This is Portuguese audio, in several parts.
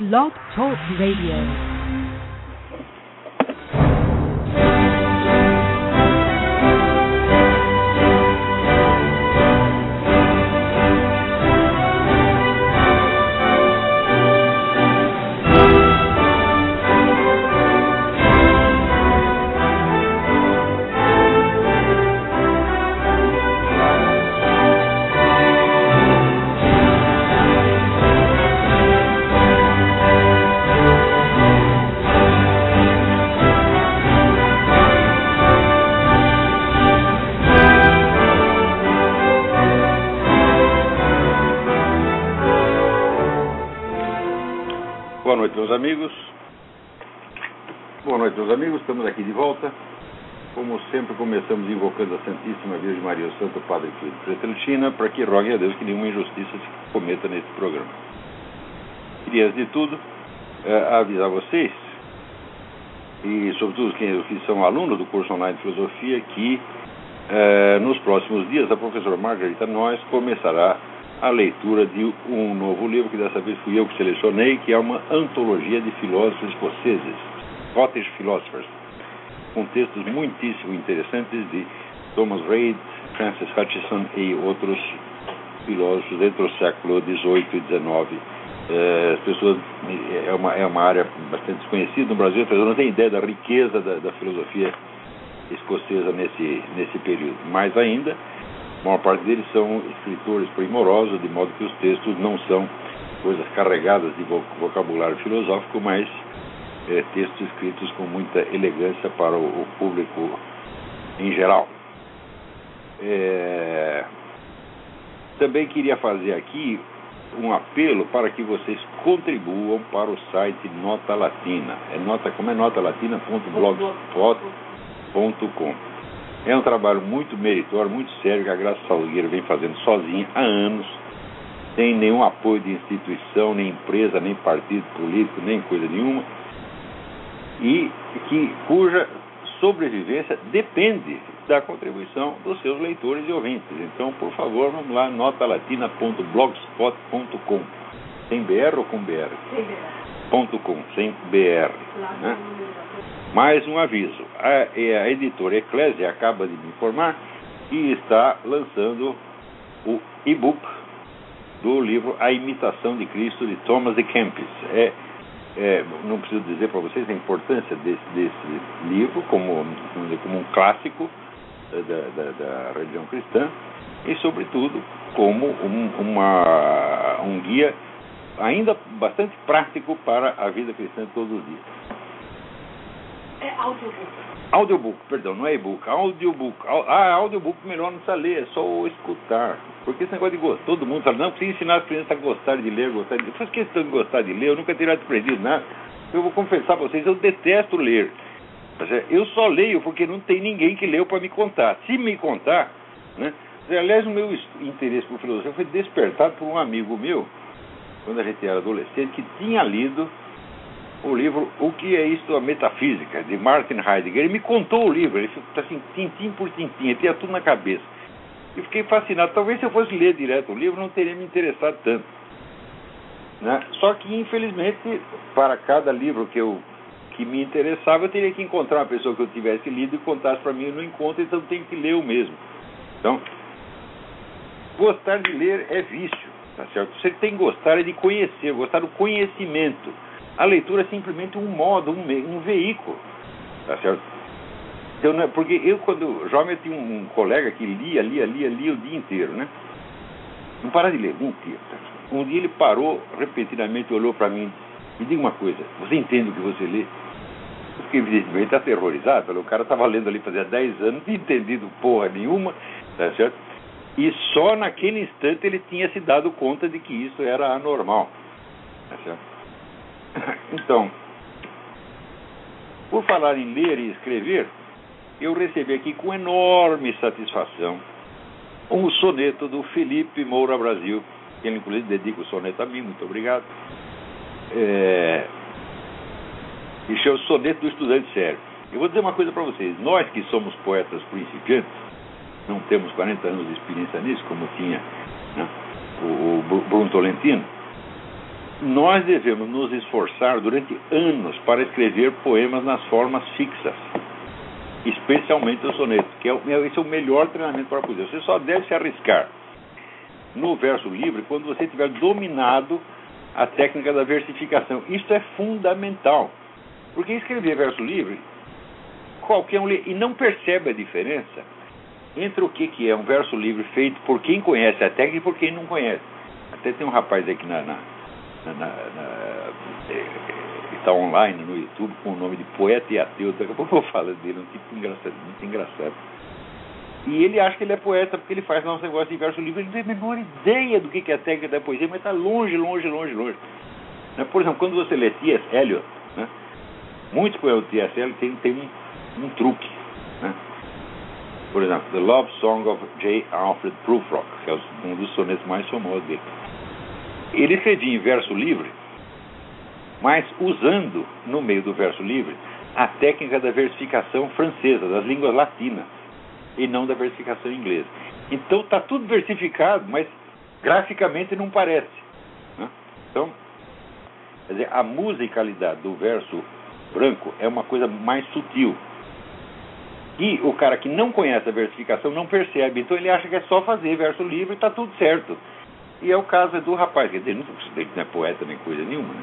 Blog Talk Radio. Começamos invocando a Santíssima Virgem Maria, o Santo Padre Filho Pretentina, para que rogue a Deus que nenhuma injustiça se cometa nesse programa. Queria, antes de tudo, eh, avisar vocês, e sobretudo quem que são alunos do curso online de filosofia, que eh, nos próximos dias a professora Margarita Nós começará a leitura de um novo livro, que dessa vez fui eu que selecionei, que é uma antologia de filósofos escoceses, Scottish Philosophers com textos muitíssimo interessantes de Thomas Reid, Francis Hutcheson e outros filósofos entre o século XVIII e XIX. É, as pessoas é uma, é uma área bastante desconhecida no Brasil, as pessoas não têm ideia da riqueza da, da filosofia escocesa nesse, nesse período. Mais ainda, a maior parte deles são escritores primorosos, de modo que os textos não são coisas carregadas de vocabulário filosófico, mas é, textos escritos com muita elegância para o, o público em geral. É, também queria fazer aqui um apelo para que vocês contribuam para o site Nota Latina. É nota, como é nota latina.blogspot.com. É um trabalho muito meritório, muito sério, que a Graça Salgueira vem fazendo sozinha há anos, sem nenhum apoio de instituição, nem empresa, nem partido político, nem coisa nenhuma e que, cuja sobrevivência depende da contribuição dos seus leitores e ouvintes. Então, por favor, vamos lá, notalatina.blogspot.com. Sem BR ou com BR? Sem BR. .com, sem BR. Né? Mais um aviso. A, a editora Eclésia acaba de me informar que está lançando o e-book do livro A Imitação de Cristo de Thomas de Kempis. É é, não preciso dizer para vocês a importância desse, desse livro como, como um clássico é, da, da, da, religião cristã e, sobretudo, como um, uma, um guia ainda bastante prático para a vida cristã de todos os dias. É audiobook. Audiobook, perdão, não é e-book. Audiobook. Ah, audiobook melhor não precisa ler, é só escutar. Porque esse negócio de gostar, todo mundo fala, não, precisa ensinar as crianças a gostar de ler, gostar de ler. Faz questão de gostar de ler, eu nunca teria aprendido nada. Eu vou confessar para vocês, eu detesto ler. Eu só leio porque não tem ninguém que leu para me contar. Se me contar, né? Aliás, o meu interesse por filosofia foi despertado por um amigo meu, quando a gente era adolescente, que tinha lido o livro O que é isto a metafísica, de Martin Heidegger. Ele me contou o livro, ele assim, tintim por tintim, ele tinha tudo na cabeça. E fiquei fascinado. Talvez se eu fosse ler direto o livro, não teria me interessado tanto. Né? Só que, infelizmente, para cada livro que eu que me interessava, eu teria que encontrar uma pessoa que eu tivesse lido e contasse para mim, eu não encontro, então tenho que ler o mesmo. Então, gostar de ler é vício, tá certo? Você tem que gostar é de conhecer, gostar do conhecimento. A leitura é simplesmente um modo, um, um veículo, tá certo? Então, né, porque eu, quando jovem, eu tinha um, colega que lia, lia, lia, lia o dia inteiro, né? Não para de ler, mentira. Um dia ele parou, repentinamente olhou para mim e diga uma coisa, você entende o que você lê? Eu fiquei evidentemente aterrorizado, pelo cara estava lendo ali fazia 10 anos, não entendido porra nenhuma, tá certo? E só naquele instante ele tinha se dado conta de que isso era anormal. Tá certo? Então, por falar em ler e escrever, eu recebi aqui com enorme satisfação um soneto do Felipe Moura Brasil, que ele inclusive dedica o soneto a mim, muito obrigado. É, e chama o soneto do estudante sério. Eu vou dizer uma coisa para vocês, nós que somos poetas principiantes, não temos 40 anos de experiência nisso, como tinha né, o, o Bruno Tolentino, nós devemos nos esforçar durante anos para escrever poemas nas formas fixas, especialmente o soneto, que é, esse é o melhor treinamento para poesia. Você só deve se arriscar no verso livre quando você tiver dominado a técnica da versificação. Isso é fundamental, porque escrever verso livre, qualquer um lê e não percebe a diferença entre o que, que é um verso livre feito por quem conhece a técnica e por quem não conhece. Até tem um rapaz aqui na, na, na, na está online no YouTube com o nome de Poeta e Ateu. Daqui a pouco eu falo dele, um tipo engraçado, muito engraçado. E ele acha que ele é poeta porque ele faz nosso negócio de verso livre. Ele não tem a menor ideia do que é a técnica da poesia, mas está longe, longe, longe, longe. Né? Por exemplo, quando você lê T.S. Eliot, né? muitos poetas do T.S. Eliot têm, têm um, um truque. Né? Por exemplo, The Love Song of J. Alfred Prufrock, que é um dos sonetos mais famosos dele. Ele escrevia em verso livre, mas usando, no meio do verso livre, a técnica da versificação francesa, das línguas latinas e não da versificação inglesa. Então está tudo versificado, mas graficamente não parece. Né? Então, quer dizer, a musicalidade do verso branco é uma coisa mais sutil. E o cara que não conhece a versificação não percebe, então ele acha que é só fazer verso livre e está tudo certo. E é o caso do rapaz, dizer, não, ele não é poeta nem coisa nenhuma, né?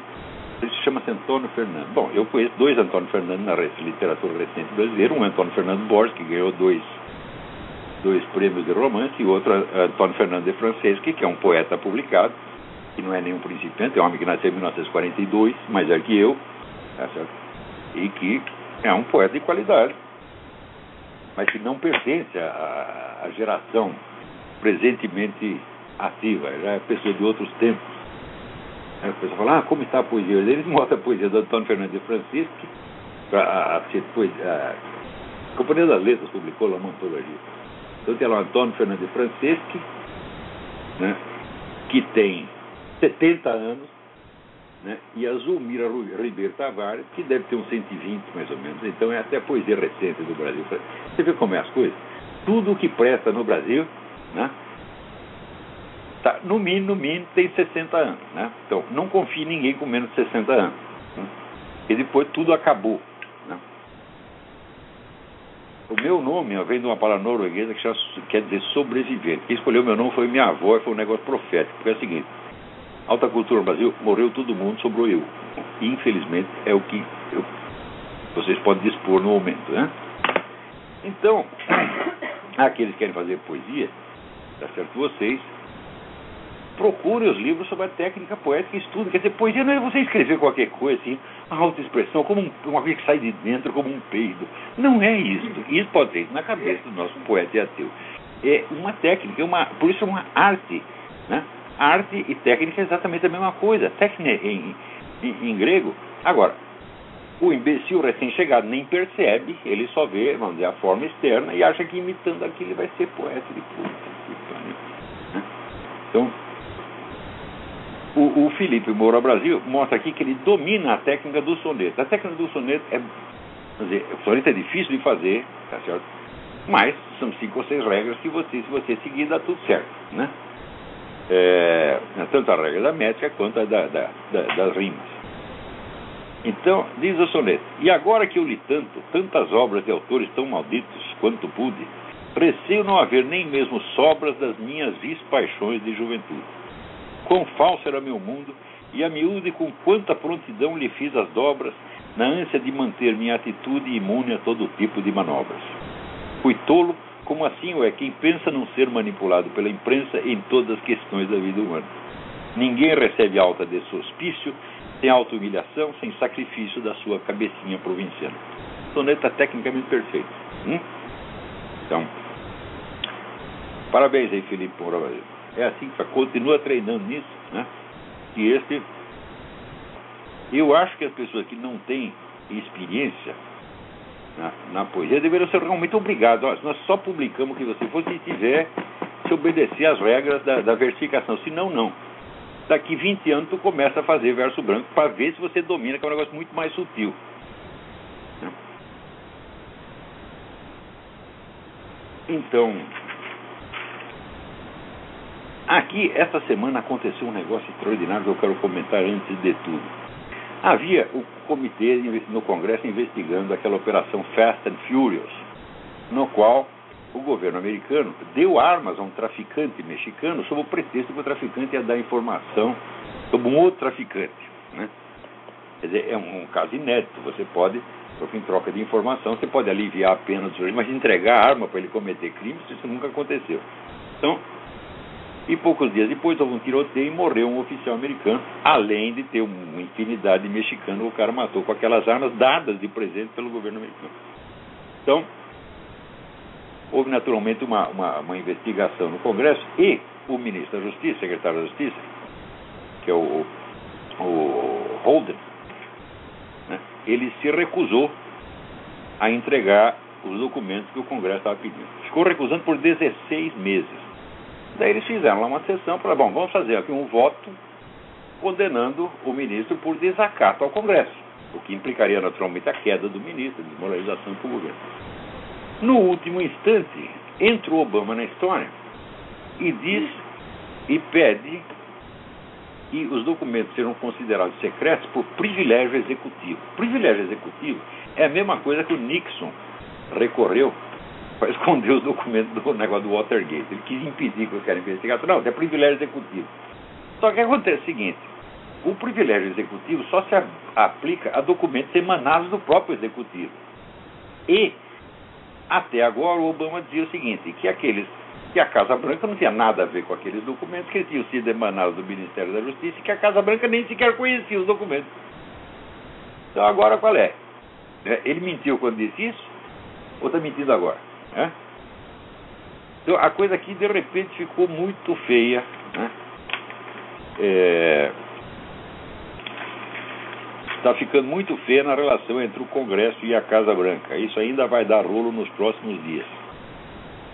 Ele se chama Antônio Fernando. Bom, eu conheço dois Antônio Fernando na literatura recente brasileira, um Antônio Fernando Borges, que ganhou dois dois prêmios de romance, e outro Antônio Fernando de Franceschi, que é um poeta publicado, que não é nenhum principiante, é um homem que nasceu em 1942, mais velho que eu, tá e que é um poeta de qualidade, mas que não pertence à, à geração presentemente ativa, já é pessoa de outros tempos. Aí a pessoa fala, ah, como está a poesia? Eles mostram a poesia do Antônio Fernando de Francisco, a, a, a, a Companhia das Letras publicou lá uma antologia então tem lá o Antônio Fernando de Franceschi, né, que tem 70 anos, né, e a Zulmira Ribeiro Tavares, que deve ter uns 120 mais ou menos. Então é até poesia recente do Brasil. Você vê como é as coisas? Tudo o que presta no Brasil, né, tá, no mínimo, no mínimo, tem 60 anos. Né? Então não confie em ninguém com menos de 60 anos. Né? E depois tudo acabou. O meu nome vem de uma palavra norueguesa que quer dizer sobrevivente. Quem escolheu meu nome foi minha avó e foi um negócio profético. Porque é o seguinte: alta cultura no Brasil, morreu todo mundo, sobrou eu. Infelizmente, é o que eu, vocês podem dispor no momento. Né? Então, aqueles que querem fazer poesia, tá certo? Vocês procure os livros sobre a técnica poética e estude. Quer dizer, poesia não é você escrever qualquer coisa assim, uma autoexpressão, como um, uma coisa que sai de dentro, como um peido. Não é isso. Isso pode ser na cabeça do nosso poeta e ateu. É uma técnica, é uma, por isso é uma arte. Né? Arte e técnica é exatamente a mesma coisa. Técnica em, em, em grego. Agora, o imbecil recém-chegado nem percebe, ele só vê, vamos dizer, a forma externa e acha que imitando aquilo ele vai ser poeta de puta. Né? Então, o, o Felipe Moura Brasil mostra aqui que ele domina a técnica do soneto. A técnica do soneto é. Dizer, o soneto é difícil de fazer, tá certo? Mas são cinco ou seis regras que você, se você seguir, dá tudo certo, né? É, tanto a regra da métrica quanto a da, da, da, das rimas. Então, diz o soneto: E agora que eu li tanto, tantas obras de autores tão malditos quanto pude, receio não haver nem mesmo sobras das minhas vis paixões de juventude Quão falso era meu mundo, e a miúde com quanta prontidão lhe fiz as dobras, na ânsia de manter minha atitude imune a todo tipo de manobras. Fui tolo, como assim o é quem pensa não ser manipulado pela imprensa em todas as questões da vida humana. Ninguém recebe alta de hospício, sem auto-humilhação, sem sacrifício da sua cabecinha provinciana. Soneta tecnicamente perfeito. Hum? Então, parabéns aí, Felipe Moura é assim que continua treinando nisso, né? E esse, eu acho que as pessoas que não têm experiência na, na poesia deveriam ser realmente obrigadas. Nós só publicamos o que você for se tiver se obedecer às regras da, da versificação, senão não. Daqui 20 anos tu começa a fazer verso branco para ver se você domina, que é um negócio muito mais sutil. Né? Aqui, esta semana, aconteceu um negócio extraordinário que eu quero comentar antes de tudo. Havia o comitê no Congresso investigando aquela operação Fast and Furious, no qual o governo americano deu armas a um traficante mexicano sob o pretexto que o traficante ia dar informação sobre um outro traficante. Né? Quer dizer, é um, um caso inédito. Você pode, em troca de informação, você pode aliviar a pena do mas entregar a arma para ele cometer crimes, isso nunca aconteceu. Então, e poucos dias depois houve um tiroteio e morreu um oficial americano, além de ter uma infinidade de mexicanos que o cara matou com aquelas armas dadas de presente pelo governo americano. Então, houve naturalmente uma, uma, uma investigação no Congresso e o ministro da Justiça, secretário da Justiça, que é o, o Holden, né, ele se recusou a entregar os documentos que o Congresso estava pedindo. Ficou recusando por 16 meses. Daí eles fizeram lá uma sessão para, bom, vamos fazer aqui um voto condenando o ministro por desacato ao Congresso, o que implicaria naturalmente a queda do ministro, desmoralização do governo. No último instante, entra o Obama na história e diz e pede que os documentos serão considerados secretos por privilégio executivo. Privilégio executivo é a mesma coisa que o Nixon recorreu para esconder os documentos do negócio do Watergate. Ele quis impedir que os caras investigassem. Não, é privilégio executivo. Só que acontece o seguinte: o privilégio executivo só se aplica a documentos emanados do próprio executivo. E, até agora, o Obama dizia o seguinte: que aqueles que a Casa Branca não tinha nada a ver com aqueles documentos que tinham sido emanados do Ministério da Justiça e que a Casa Branca nem sequer conhecia os documentos. Então agora qual é? é ele mentiu quando disse isso? Ou está mentindo agora? Né? Então a coisa aqui de repente ficou muito feia. Né? É... Está ficando muito feia na relação entre o Congresso e a Casa Branca. Isso ainda vai dar rolo nos próximos dias.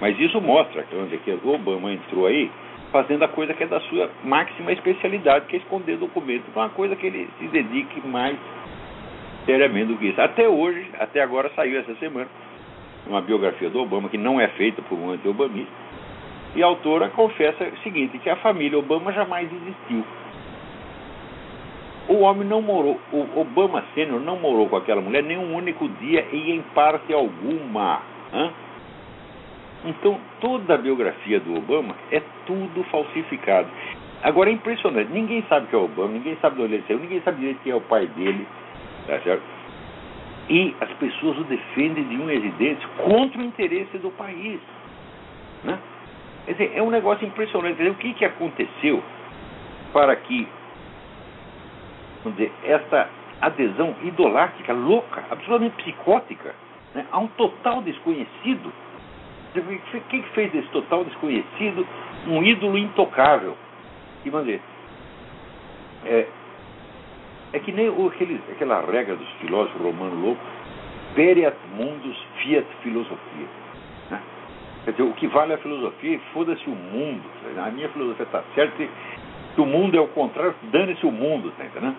Mas isso mostra que o Obama entrou aí fazendo a coisa que é da sua máxima especialidade, que é esconder documento. Uma coisa que ele se dedique mais seriamente do que isso. Até hoje, até agora saiu essa semana, uma biografia do Obama, que não é feita por um anti-obamista, e a autora confessa o seguinte, que a família Obama jamais existiu. O homem não morou, o Obama Sênior não morou com aquela mulher nem um único dia e em parte alguma. Hã? Então, toda a biografia do Obama é tudo falsificado. Agora é impressionante, ninguém sabe que é o Obama, ninguém sabe de onde ele ninguém sabe direito quem é o pai dele, tá certo? E as pessoas o defendem de um evidente contra o interesse do país. Né? Quer dizer, é um negócio impressionante. Dizer, o que, que aconteceu para que vamos dizer, esta adesão idolátrica, louca, absolutamente psicótica, né, a um total desconhecido? O que, que fez desse total desconhecido um ídolo intocável? E vamos dizer, é, é que nem aquele, aquela regra dos filósofos romanos loucos, periat mundus fiat filosofia. Né? Quer dizer, o que vale é a filosofia foda-se o mundo. A minha filosofia está certa que o mundo é o contrário, dane-se o mundo, tá entendendo?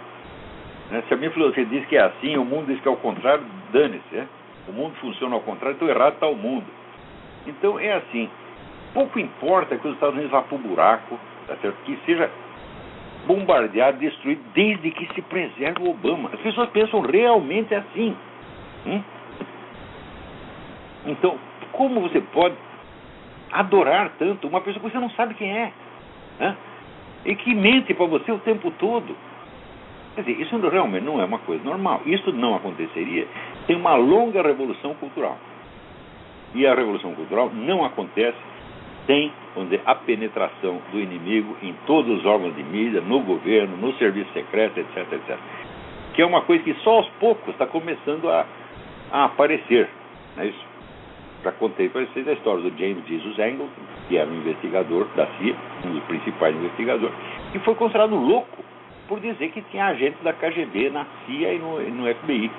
Né? Se a minha filosofia diz que é assim, o mundo diz que é o contrário, dane-se. Né? O mundo funciona ao contrário, então errado está o mundo. Então é assim, pouco importa que os Estados Unidos vá para o buraco, tá certo? que seja bombardeado, destruído, desde que se preserve o Obama. As pessoas pensam realmente assim. Hum? Então, como você pode adorar tanto uma pessoa que você não sabe quem é? Né? E que mente para você o tempo todo? Quer dizer, isso realmente não é uma coisa normal. Isso não aconteceria sem uma longa revolução cultural. E a revolução cultural não acontece sem dizer, a penetração do inimigo em todos os órgãos de mídia, no governo, no serviço secreto, etc, etc. Que é uma coisa que só aos poucos está começando a, a aparecer. Não é isso? Já contei para vocês a história do James Jesus Angle, que era um investigador da CIA, um dos principais investigadores, que foi considerado louco por dizer que tinha agentes da KGB na CIA e no, no FBI.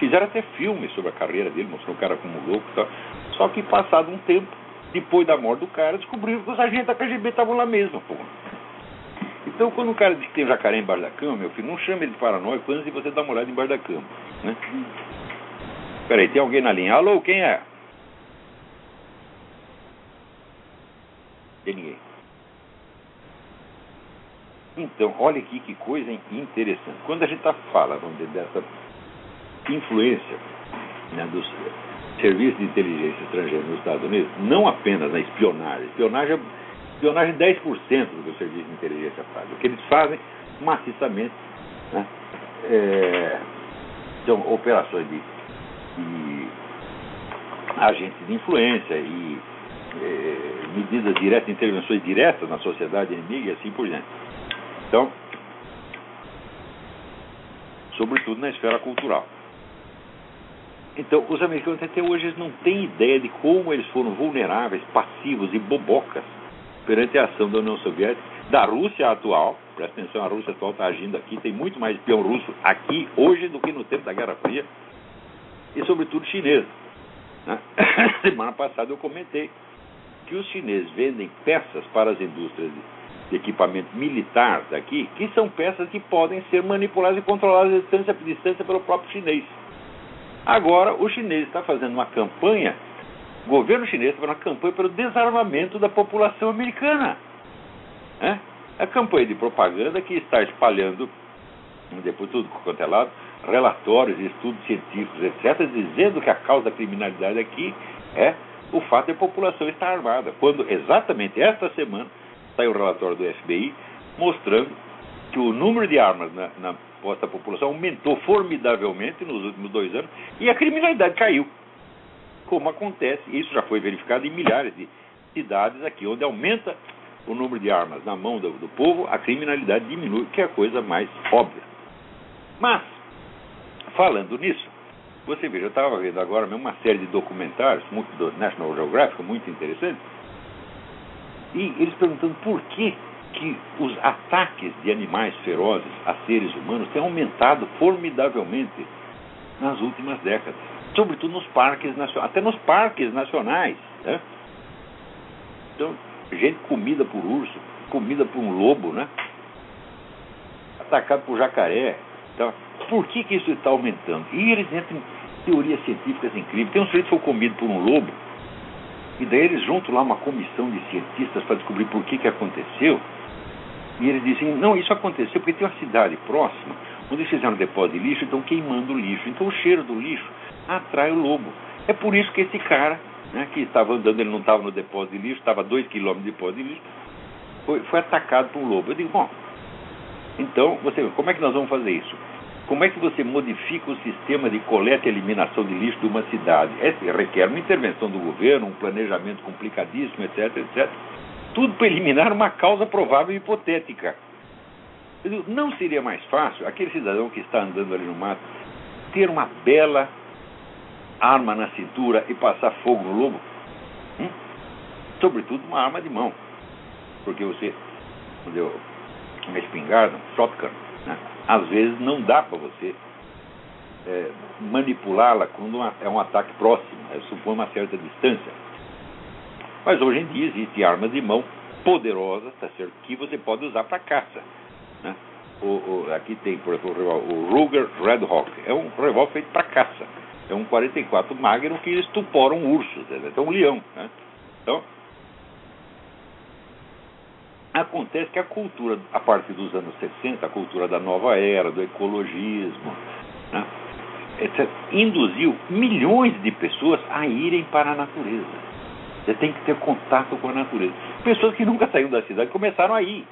Fizeram até filmes sobre a carreira dele, mostrou o cara como louco e tal. Só que passado um tempo, depois da morte do cara, descobriram que os agentes da KGB estavam lá mesmo, pô. Então, quando o cara diz que tem jacaré embaixo da cama, meu filho, não chame ele de paranoico antes de você dar uma olhada embaixo da cama. Né? Peraí, tem alguém na linha? Alô, quem é? Tem ninguém. Então, olha aqui que coisa interessante. Quando a gente fala vamos dizer, dessa influência né, dos serviços de inteligência estrangeira nos Estados Unidos, não apenas na espionagem. Espionagem, espionagem 10% do que o serviço de inteligência faz. O que eles fazem maciçamente né, é, são operações de, de agentes de influência e é, medidas diretas, intervenções diretas na sociedade inimiga e assim por diante. Então, sobretudo na esfera cultural. Então, os americanos até hoje não têm ideia de como eles foram vulneráveis, passivos e bobocas perante a ação da União Soviética, da Rússia atual. Presta atenção, a Rússia atual está agindo aqui, tem muito mais espião russo aqui hoje do que no tempo da Guerra Fria, e sobretudo chinês. Né? Semana passada eu comentei que os chineses vendem peças para as indústrias de equipamento militar daqui, que são peças que podem ser manipuladas e controladas à distância, à distância pelo próprio chinês. Agora, o chinês está fazendo uma campanha, o governo chinês está fazendo uma campanha pelo desarmamento da população americana. É? A campanha de propaganda que está espalhando, depois tudo quanto é lado, relatórios, estudos científicos, etc., dizendo que a causa da criminalidade aqui é o fato de a população estar armada. Quando exatamente esta semana saiu o relatório do FBI mostrando que o número de armas na, na posta à população aumentou formidavelmente nos últimos dois anos e a criminalidade caiu. Como acontece, isso já foi verificado em milhares de cidades aqui, onde aumenta o número de armas na mão do, do povo, a criminalidade diminui, que é a coisa mais óbvia. Mas, falando nisso, você veja, eu estava vendo agora mesmo uma série de documentários muito do National Geographic, muito interessantes, e eles perguntando por que que os ataques de animais ferozes a seres humanos têm aumentado formidavelmente nas últimas décadas, sobretudo nos parques nacionais, até nos parques nacionais. Né? Então, gente comida por urso, comida por um lobo, né? atacado por jacaré. Então, por que, que isso está aumentando? E eles entram em teorias científicas incríveis. Tem um sujeito que foi comido por um lobo, e daí eles juntam lá uma comissão de cientistas para descobrir por que, que aconteceu. E eles dizem, não, isso aconteceu porque tem uma cidade próxima, onde eles fizeram um depósito de lixo, estão queimando o lixo. Então o cheiro do lixo atrai o lobo. É por isso que esse cara, né, que estava andando, ele não estava no depósito de lixo, estava a dois quilômetros de depósito de lixo, foi, foi atacado por um lobo. Eu digo, bom, então, você, como é que nós vamos fazer isso? Como é que você modifica o sistema de coleta e eliminação de lixo de uma cidade? É, requer uma intervenção do governo, um planejamento complicadíssimo, etc, etc tudo para eliminar uma causa provável e hipotética. Não seria mais fácil aquele cidadão que está andando ali no mato ter uma bela arma na cintura e passar fogo no lobo? Hum? Sobretudo uma arma de mão. Porque você, deu uma espingarda, um shotgun, né? às vezes não dá para você é, manipulá-la quando é um ataque próximo, é, uma certa distância. Mas hoje em dia existem armas de mão poderosas, tá certo? Que você pode usar para caça. Né? O, o, aqui tem, por exemplo, o Ruger Red Hawk. É um revólver feito para caça. É um 44 Magnum que estuporam ursos, né? é um leão. Né? Então, acontece que a cultura, a partir dos anos 60, a cultura da nova era, do ecologismo, né? induziu milhões de pessoas a irem para a natureza. Você tem que ter contato com a natureza. Pessoas que nunca saíram da cidade começaram a ir.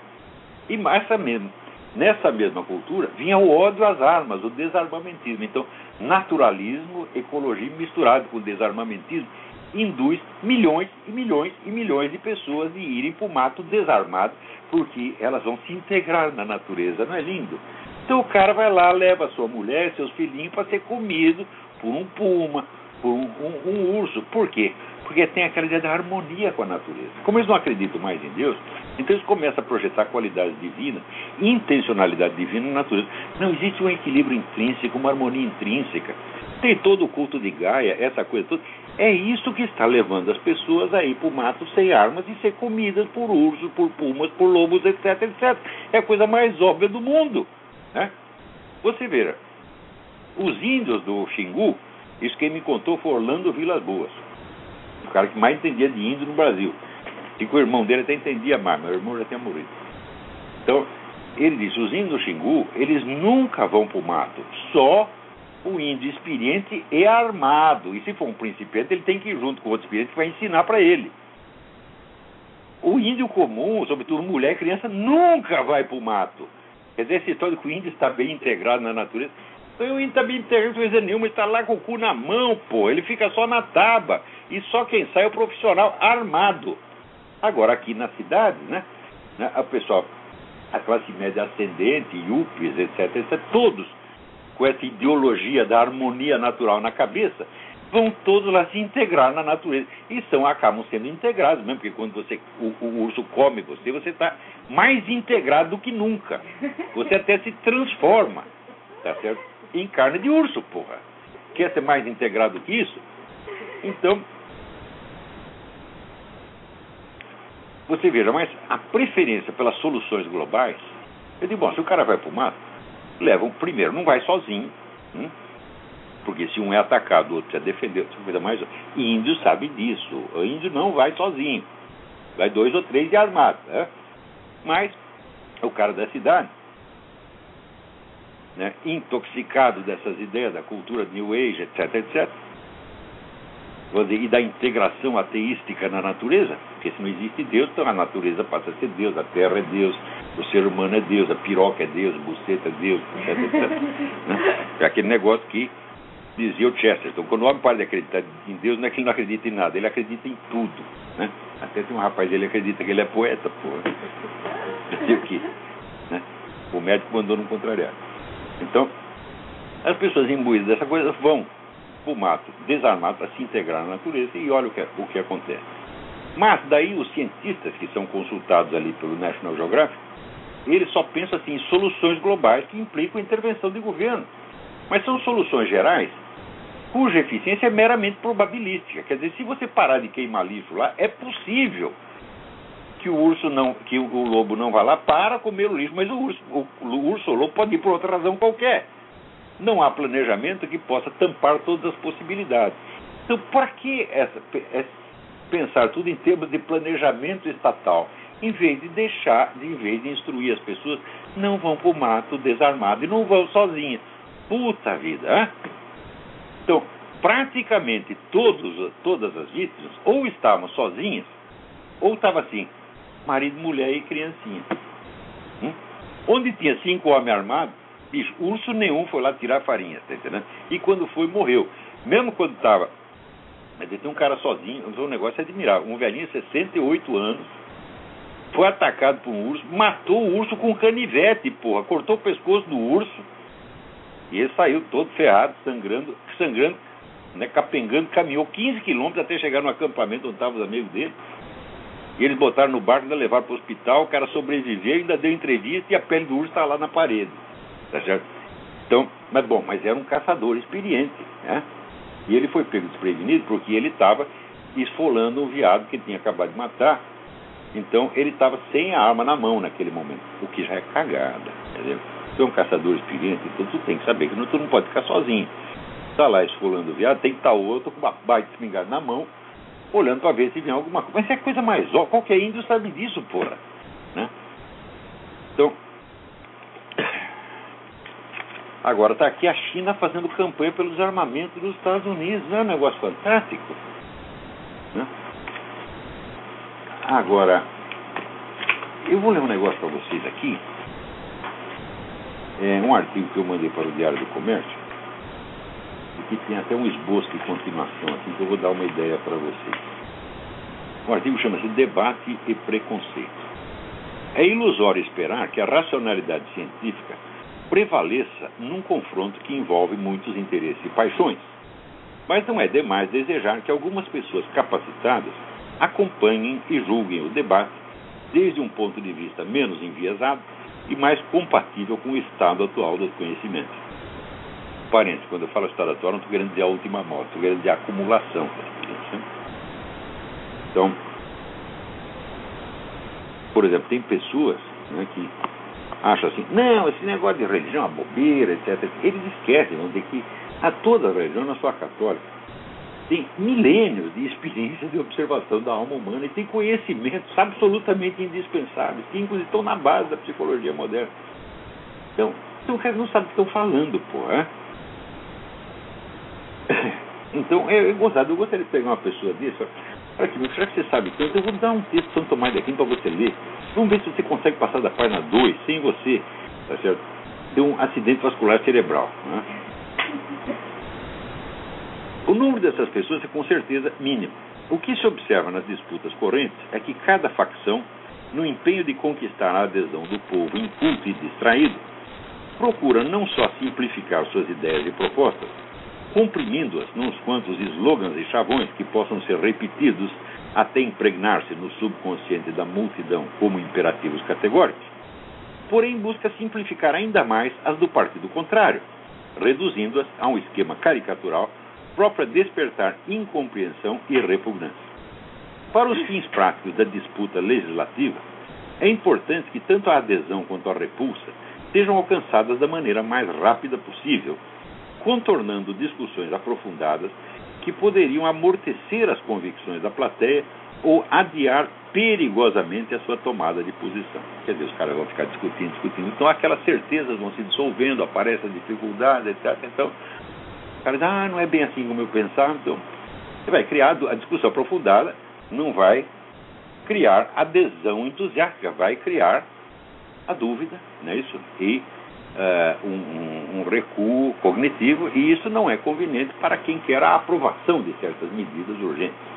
E essa mesmo, nessa mesma cultura vinha o ódio às armas, o desarmamentismo. Então, naturalismo, ecologia misturado com desarmamentismo induz milhões e milhões e milhões de pessoas de irem para o mato desarmado, porque elas vão se integrar na natureza, não é lindo? Então o cara vai lá, leva a sua mulher, seus filhinhos para ser comido por um puma, por um, um, um urso. Por quê? Porque tem aquela ideia da harmonia com a natureza. Como eles não acreditam mais em Deus, então eles começam a projetar qualidades divinas, intencionalidade divina na natureza. Não existe um equilíbrio intrínseco, uma harmonia intrínseca. Tem todo o culto de Gaia, essa coisa toda. É isso que está levando as pessoas a ir para o mato sem armas e ser comidas por ursos, por pumas, por lobos, etc, etc. É a coisa mais óbvia do mundo. Né? Você veja, os índios do Xingu, isso quem me contou foi Orlando Vilas Boas o cara que mais entendia de índio no Brasil. E que o irmão dele até entendia mais, mas o irmão já tinha morrido. Então, ele disse, os índios do Xingu, eles nunca vão para o mato, só o índio experiente e armado. E se for um principiante, ele tem que ir junto com outro experiente que vai ensinar para ele. O índio comum, sobretudo mulher e criança, nunca vai para o mato. Quer dizer, esse história de que o índio está bem integrado na natureza. Então, o índio está bem integrado, coisa nenhuma, está lá com o cu na mão, pô. Ele fica só na taba. E só quem sai é o profissional armado. Agora, aqui na cidade, né? né o pessoal, a classe média ascendente, yuppies, etc., etc., todos com essa ideologia da harmonia natural na cabeça, vão todos lá se integrar na natureza. E são, acabam sendo integrados mesmo, porque quando você, o, o urso come você, você está mais integrado do que nunca. Você até se transforma, tá certo? Em carne de urso, porra. Quer ser mais integrado do que isso? Então, Você veja, mas a preferência pelas soluções globais, eu digo, bom, se o cara vai para o mato, levam, primeiro, não vai sozinho, hum? porque se um é atacado, o outro precisa defender, coisa mais. Índio sabe disso, o índio não vai sozinho, vai dois ou três de armado, né? mas o cara da cidade, né, intoxicado dessas ideias da cultura New Age, etc, etc, e da integração ateística na natureza, porque se não existe Deus, então a natureza passa a ser Deus, a terra é Deus, o ser humano é Deus, a piroca é Deus, a buceta é Deus, etc, etc. né? É aquele negócio que dizia o Chesterton, então, quando o homem para de acreditar em Deus, não é que ele não acredita em nada, ele acredita em tudo. Né? Até tem um rapaz, ele acredita que ele é poeta, pô. o? Né? O médico mandou no contrariado. Então, as pessoas imbuídas dessa coisa vão para o mato desarmado para se integrar na natureza e olha o que, o que acontece. Mas daí os cientistas que são consultados ali pelo National Geographic, eles só pensam assim, em soluções globais que implicam intervenção de governo. Mas são soluções gerais cuja eficiência é meramente probabilística. Quer dizer, se você parar de queimar lixo lá, é possível que o urso não, que o lobo não vá lá para comer o lixo, mas o urso, o, o urso ou lobo pode ir por outra razão qualquer não há planejamento que possa tampar todas as possibilidades. Então, para que essa, é pensar tudo em termos de planejamento estatal, em vez de deixar, de, em vez de instruir as pessoas, não vão para o mato desarmado e não vão sozinhas. Puta vida! Hein? Então, praticamente todos, todas as vítimas ou estavam sozinhas, ou estava assim, marido, mulher e criancinha. Hum? Onde tinha cinco homens armados, Bicho, urso nenhum foi lá tirar farinha, tá entendendo? E quando foi, morreu. Mesmo quando estava. Mas tem um cara sozinho, um negócio admirável. Um velhinho, 68 anos, foi atacado por um urso, matou o urso com canivete, porra. Cortou o pescoço do urso. E ele saiu todo ferrado, sangrando, sangrando, né, capengando, caminhou 15 quilômetros até chegar no acampamento onde estavam os amigos dele. E eles botaram no barco, ainda levaram para o hospital, o cara sobreviveu, ainda deu entrevista e a pele do urso está lá na parede. Tá certo? Então, mas bom, mas era um caçador experiente, né? E ele foi pego desprevenido porque ele estava esfolando um viado que ele tinha acabado de matar. Então ele estava sem a arma na mão naquele momento, o que já é cagada, entendeu? É um caçador experiente, então tu tem que saber que tu não pode ficar sozinho. Está lá esfolando o viado, tem que estar tá outro com uma baita espingarda na mão, olhando para ver se vem alguma coisa. Mas é coisa mais óbvia, qualquer índio sabe disso, porra. Né? Então, Agora está aqui a China fazendo campanha pelos armamentos dos Estados Unidos. Não é um negócio fantástico? Né? Agora, eu vou ler um negócio para vocês aqui. É um artigo que eu mandei para o Diário do Comércio, que tem até um esboço de continuação aqui, que eu vou dar uma ideia para vocês. O artigo chama-se Debate e Preconceito. É ilusório esperar que a racionalidade científica prevaleça num confronto que envolve muitos interesses e paixões. Mas não é demais desejar que algumas pessoas capacitadas acompanhem e julguem o debate desde um ponto de vista menos enviesado e mais compatível com o estado atual dos conhecimentos. Parênteses, quando eu falo estado atual, não estou querendo dizer a última moda, estou querendo dizer a acumulação. Então, por exemplo, tem pessoas né, que acham assim, não, esse negócio de religião é uma bobeira, etc. Eles esquecem de que a toda religião, não só a católica, tem milênios de experiência de observação da alma humana e tem conhecimentos absolutamente indispensáveis, que inclusive estão na base da psicologia moderna. Então, então os caras não sabem o que estão falando, pô. Então, é, é gozado. Eu gostaria de pegar uma pessoa desse. Olha aqui, já que você sabe tanto, eu vou dar um texto de São Tomás de Aquino para você ler. Vamos ver se você consegue passar da página 2 sem você, tá certo? Ter um acidente vascular cerebral. Né? O número dessas pessoas é com certeza mínimo. O que se observa nas disputas correntes é que cada facção, no empenho de conquistar a adesão do povo inculto e distraído, procura não só simplificar suas ideias e propostas, comprimindo-as nos quantos slogans e chavões que possam ser repetidos até impregnar-se no subconsciente da multidão como imperativos categóricos, porém busca simplificar ainda mais as do partido contrário, reduzindo-as a um esquema caricatural próprio a despertar incompreensão e repugnância. Para os fins práticos da disputa legislativa, é importante que tanto a adesão quanto a repulsa sejam alcançadas da maneira mais rápida possível contornando discussões aprofundadas que poderiam amortecer as convicções da plateia ou adiar perigosamente a sua tomada de posição. Quer dizer, os caras vão ficar discutindo, discutindo. Então aquelas certezas vão se dissolvendo, aparece a dificuldade, etc. Então, o cara diz, ah, não é bem assim como eu pensava. Então, você vai criar a discussão aprofundada, não vai criar adesão entusiástica, vai criar a dúvida, não é isso? E uh, um, um, recuo cognitivo, e isso não é conveniente para quem quer a aprovação de certas medidas urgentes.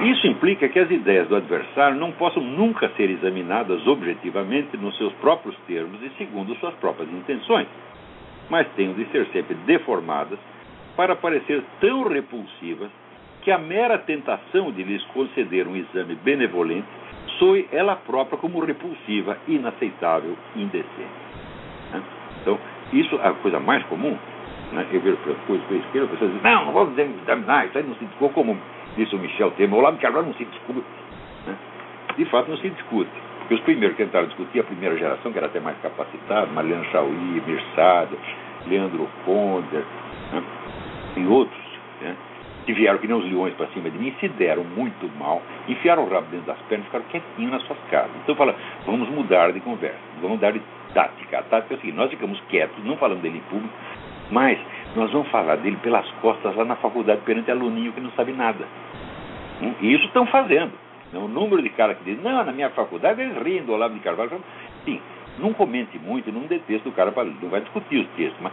Isso implica que as ideias do adversário não possam nunca ser examinadas objetivamente nos seus próprios termos e segundo suas próprias intenções, mas tenham de ser sempre deformadas para parecer tão repulsivas que a mera tentação de lhes conceder um exame benevolente soe ela própria como repulsiva, inaceitável, indecente. Né? Então, isso é a coisa mais comum. Né? Eu vejo coisas a esquerda, pessoas dizem, não, não vamos examinar, isso aí não se discute, como disse o Michel Temer, o lado que agora não se discute. Né? De fato, não se discute. Porque os primeiros que tentaram discutir, a primeira geração, que era até mais capacitada, Mariana Chauí, Mirsado, Leandro Ponder, né? e outros? Que vieram que nem os leões para cima de mim, se deram muito mal, enfiaram o rabo dentro das pernas e ficaram quietinhos nas suas casas. Então fala, vamos mudar de conversa, vamos dar de tática. A tática é o seguinte, nós ficamos quietos, não falamos dele em público, mas nós vamos falar dele pelas costas lá na faculdade perante aluninho que não sabe nada. Hum? E isso estão fazendo. O número de caras que dizem, não, na minha faculdade eles riem do Olavo de Carvalho. Sim, não comente muito, não dê texto do cara, não vai discutir os textos, mas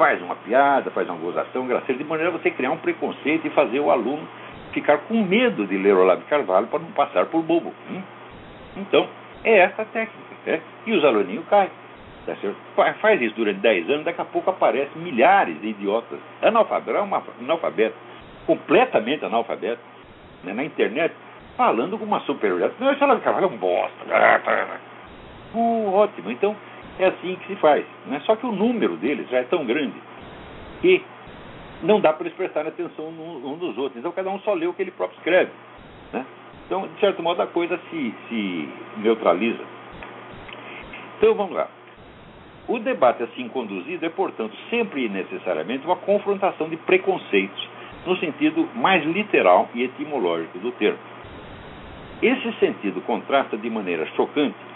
faz uma piada, faz uma gozação graciosa, de maneira a você criar um preconceito e fazer o aluno ficar com medo de ler Olavo de Carvalho para não passar por bobo. Hum? Então, é essa a técnica. É? E os aluninhos caem. Tá faz isso durante 10 anos, daqui a pouco aparecem milhares de idiotas analfabetos, é analfabeto, completamente analfabeto, né, na internet, falando com uma superioridade. Não, esse Olavo de Carvalho é um bosta. Uh, ótimo. Então, é assim que se faz. Né? Só que o número deles já é tão grande que não dá para eles prestarem atenção um dos outros. Então cada um só lê o que ele próprio escreve. Né? Então, de certo modo, a coisa se, se neutraliza. Então vamos lá. O debate assim conduzido é, portanto, sempre e necessariamente uma confrontação de preconceitos, no sentido mais literal e etimológico do termo. Esse sentido contrasta de maneira chocante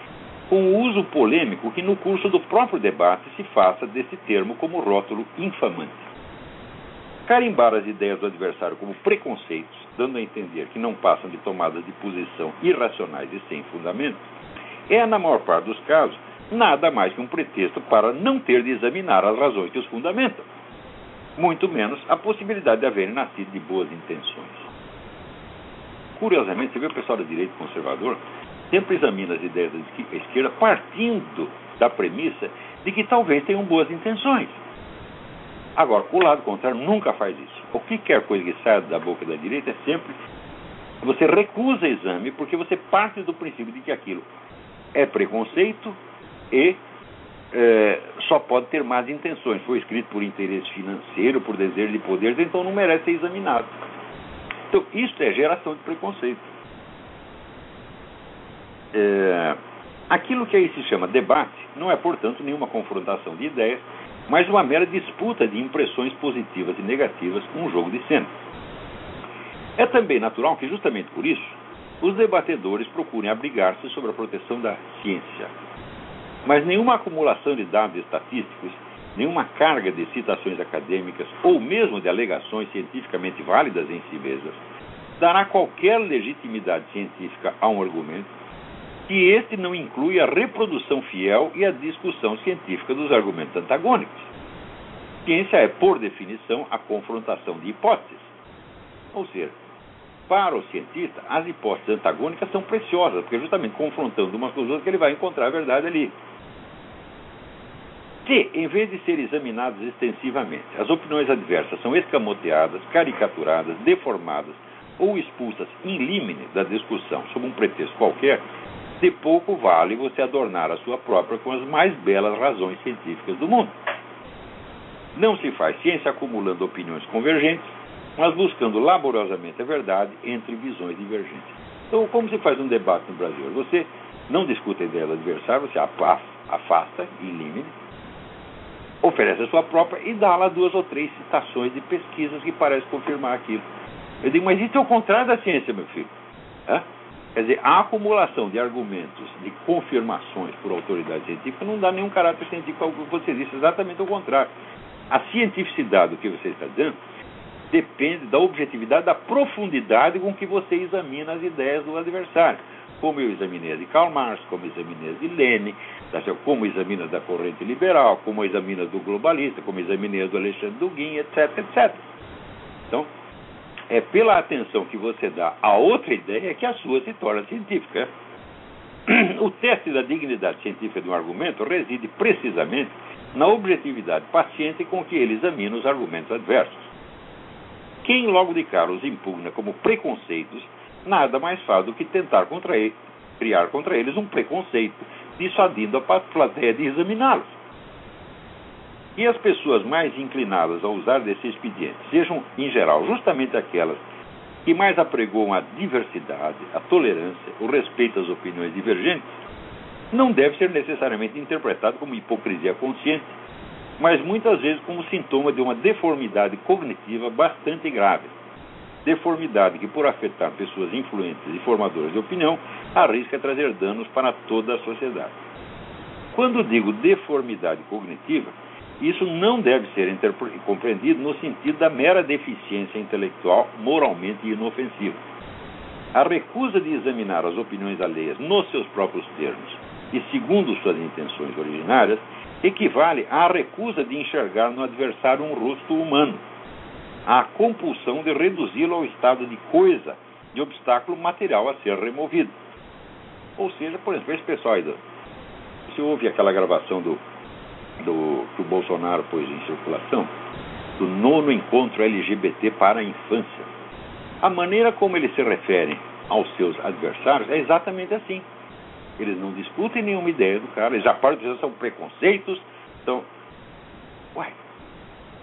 com o uso polêmico que no curso do próprio debate se faça desse termo como rótulo infamante. Carimbar as ideias do adversário como preconceitos, dando a entender que não passam de tomadas de posição irracionais e sem fundamento, é, na maior parte dos casos, nada mais que um pretexto para não ter de examinar as razões que os fundamentam, muito menos a possibilidade de haverem nascido de boas intenções. Curiosamente, você vê o pessoal da direita conservador sempre examina as ideias da esquerda partindo da premissa de que talvez tenham boas intenções. Agora, o lado contrário nunca faz isso. O que quer coisa que saia da boca da direita é sempre você recusa exame porque você parte do princípio de que aquilo é preconceito e é, só pode ter más intenções. Foi escrito por interesse financeiro, por desejo de poder, então não merece ser examinado. Então, isso é geração de preconceito. É, aquilo que aí se chama debate não é, portanto, nenhuma confrontação de ideias, mas uma mera disputa de impressões positivas e negativas, um jogo de cena. É também natural que, justamente por isso, os debatedores procurem abrigar-se sobre a proteção da ciência. Mas nenhuma acumulação de dados estatísticos, nenhuma carga de citações acadêmicas ou mesmo de alegações cientificamente válidas em si mesmas dará qualquer legitimidade científica a um argumento que este não inclui a reprodução fiel e a discussão científica dos argumentos antagônicos. Ciência é, por definição, a confrontação de hipóteses. Ou seja, para o cientista, as hipóteses antagônicas são preciosas, porque justamente confrontando umas com as outras ele vai encontrar a verdade ali. Se, em vez de ser examinadas extensivamente, as opiniões adversas são escamoteadas, caricaturadas, deformadas ou expulsas in limine da discussão sob um pretexto qualquer, de pouco vale você adornar a sua própria com as mais belas razões científicas do mundo. Não se faz ciência acumulando opiniões convergentes, mas buscando laboriosamente a verdade entre visões divergentes. Então, como se faz um debate no Brasil? Você não discute a ideia do adversário, você afasta, em limite, oferece a sua própria e dá lá duas ou três citações de pesquisas que parecem confirmar aquilo. Eu digo, mas isso é o contrário da ciência, meu filho. É? Quer dizer, a acumulação de argumentos, de confirmações por autoridade científica não dá nenhum caráter científico ao que você disse, exatamente o contrário. A cientificidade do que você está dizendo depende da objetividade, da profundidade com que você examina as ideias do adversário. Como eu examinei a de Karl Marx, como examinei a de Lenin, tá como examina da corrente liberal, como examina do globalista, como examinei a do Alexandre Dugin, etc, etc. Então, é pela atenção que você dá a outra ideia que a sua se torna científica. O teste da dignidade científica de um argumento reside precisamente na objetividade paciente com que ele examina os argumentos adversos. Quem logo de cara os impugna como preconceitos, nada mais faz do que tentar contra ele, criar contra eles um preconceito, dissuadindo a plateia de examiná-los. E as pessoas mais inclinadas a usar desse expediente sejam, em geral, justamente aquelas que mais apregoam a diversidade, a tolerância, o respeito às opiniões divergentes, não deve ser necessariamente interpretado como hipocrisia consciente, mas muitas vezes como sintoma de uma deformidade cognitiva bastante grave. Deformidade que, por afetar pessoas influentes e formadoras de opinião, arrisca trazer danos para toda a sociedade. Quando digo deformidade cognitiva, isso não deve ser compreendido no sentido da mera deficiência intelectual moralmente inofensiva. A recusa de examinar as opiniões alheias nos seus próprios termos e segundo suas intenções originárias equivale à recusa de enxergar no adversário um rosto humano, à compulsão de reduzi-lo ao estado de coisa, de obstáculo material a ser removido. Ou seja, por exemplo, esse pessoal aí, você ouve aquela gravação do do, que o Bolsonaro pôs em circulação, do nono encontro LGBT para a infância. A maneira como eles se referem aos seus adversários é exatamente assim. Eles não discutem nenhuma ideia do cara, eles já partem são preconceitos, são. Uai.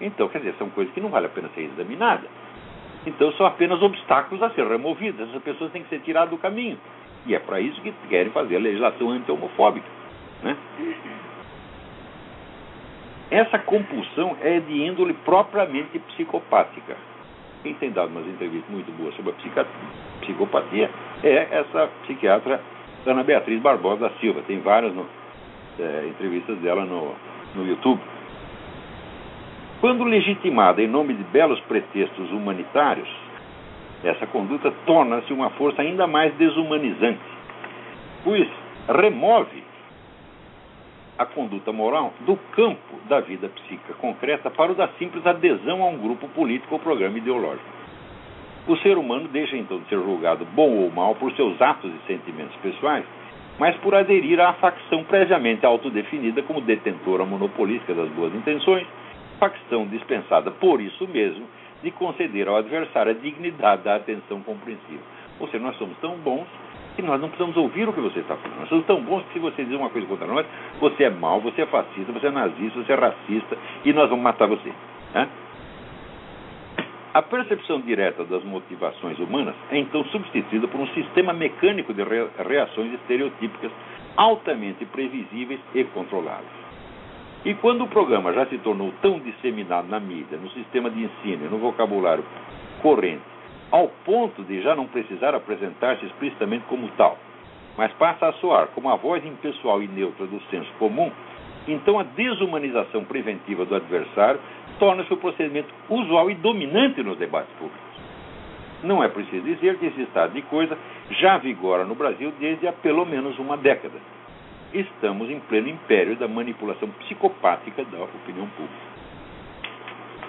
Então, quer dizer, são coisas que não vale a pena ser examinadas. Então, são apenas obstáculos a ser removidos. Essas pessoas têm que ser tiradas do caminho. E é para isso que querem fazer a legislação anti-homofóbica. Né? Essa compulsão é de índole propriamente psicopática. Quem tem dado umas entrevistas muito boas sobre a psicopatia é essa psiquiatra Ana Beatriz Barbosa da Silva. Tem várias no, é, entrevistas dela no, no YouTube. Quando legitimada em nome de belos pretextos humanitários, essa conduta torna-se uma força ainda mais desumanizante, pois remove a conduta moral do campo da vida psíquica concreta para o da simples adesão a um grupo político ou programa ideológico. O ser humano deixa então de ser julgado bom ou mal por seus atos e sentimentos pessoais, mas por aderir à facção previamente autodefinida como detentora monopolística das boas intenções, facção dispensada por isso mesmo de conceder ao adversário a dignidade da atenção compreensiva. Ou seja, nós somos tão bons que nós não precisamos ouvir o que você está falando. Nós somos tão bons que se você dizer uma coisa contra nós, você é mau, você é fascista, você é nazista, você é racista e nós vamos matar você. Né? A percepção direta das motivações humanas é então substituída por um sistema mecânico de reações estereotípicas altamente previsíveis e controláveis. E quando o programa já se tornou tão disseminado na mídia, no sistema de ensino, no vocabulário corrente, ao ponto de já não precisar apresentar-se explicitamente como tal, mas passa a soar como a voz impessoal e neutra do senso comum, então a desumanização preventiva do adversário torna-se o procedimento usual e dominante nos debates públicos. Não é preciso dizer que esse estado de coisa já vigora no Brasil desde há pelo menos uma década. Estamos em pleno império da manipulação psicopática da opinião pública.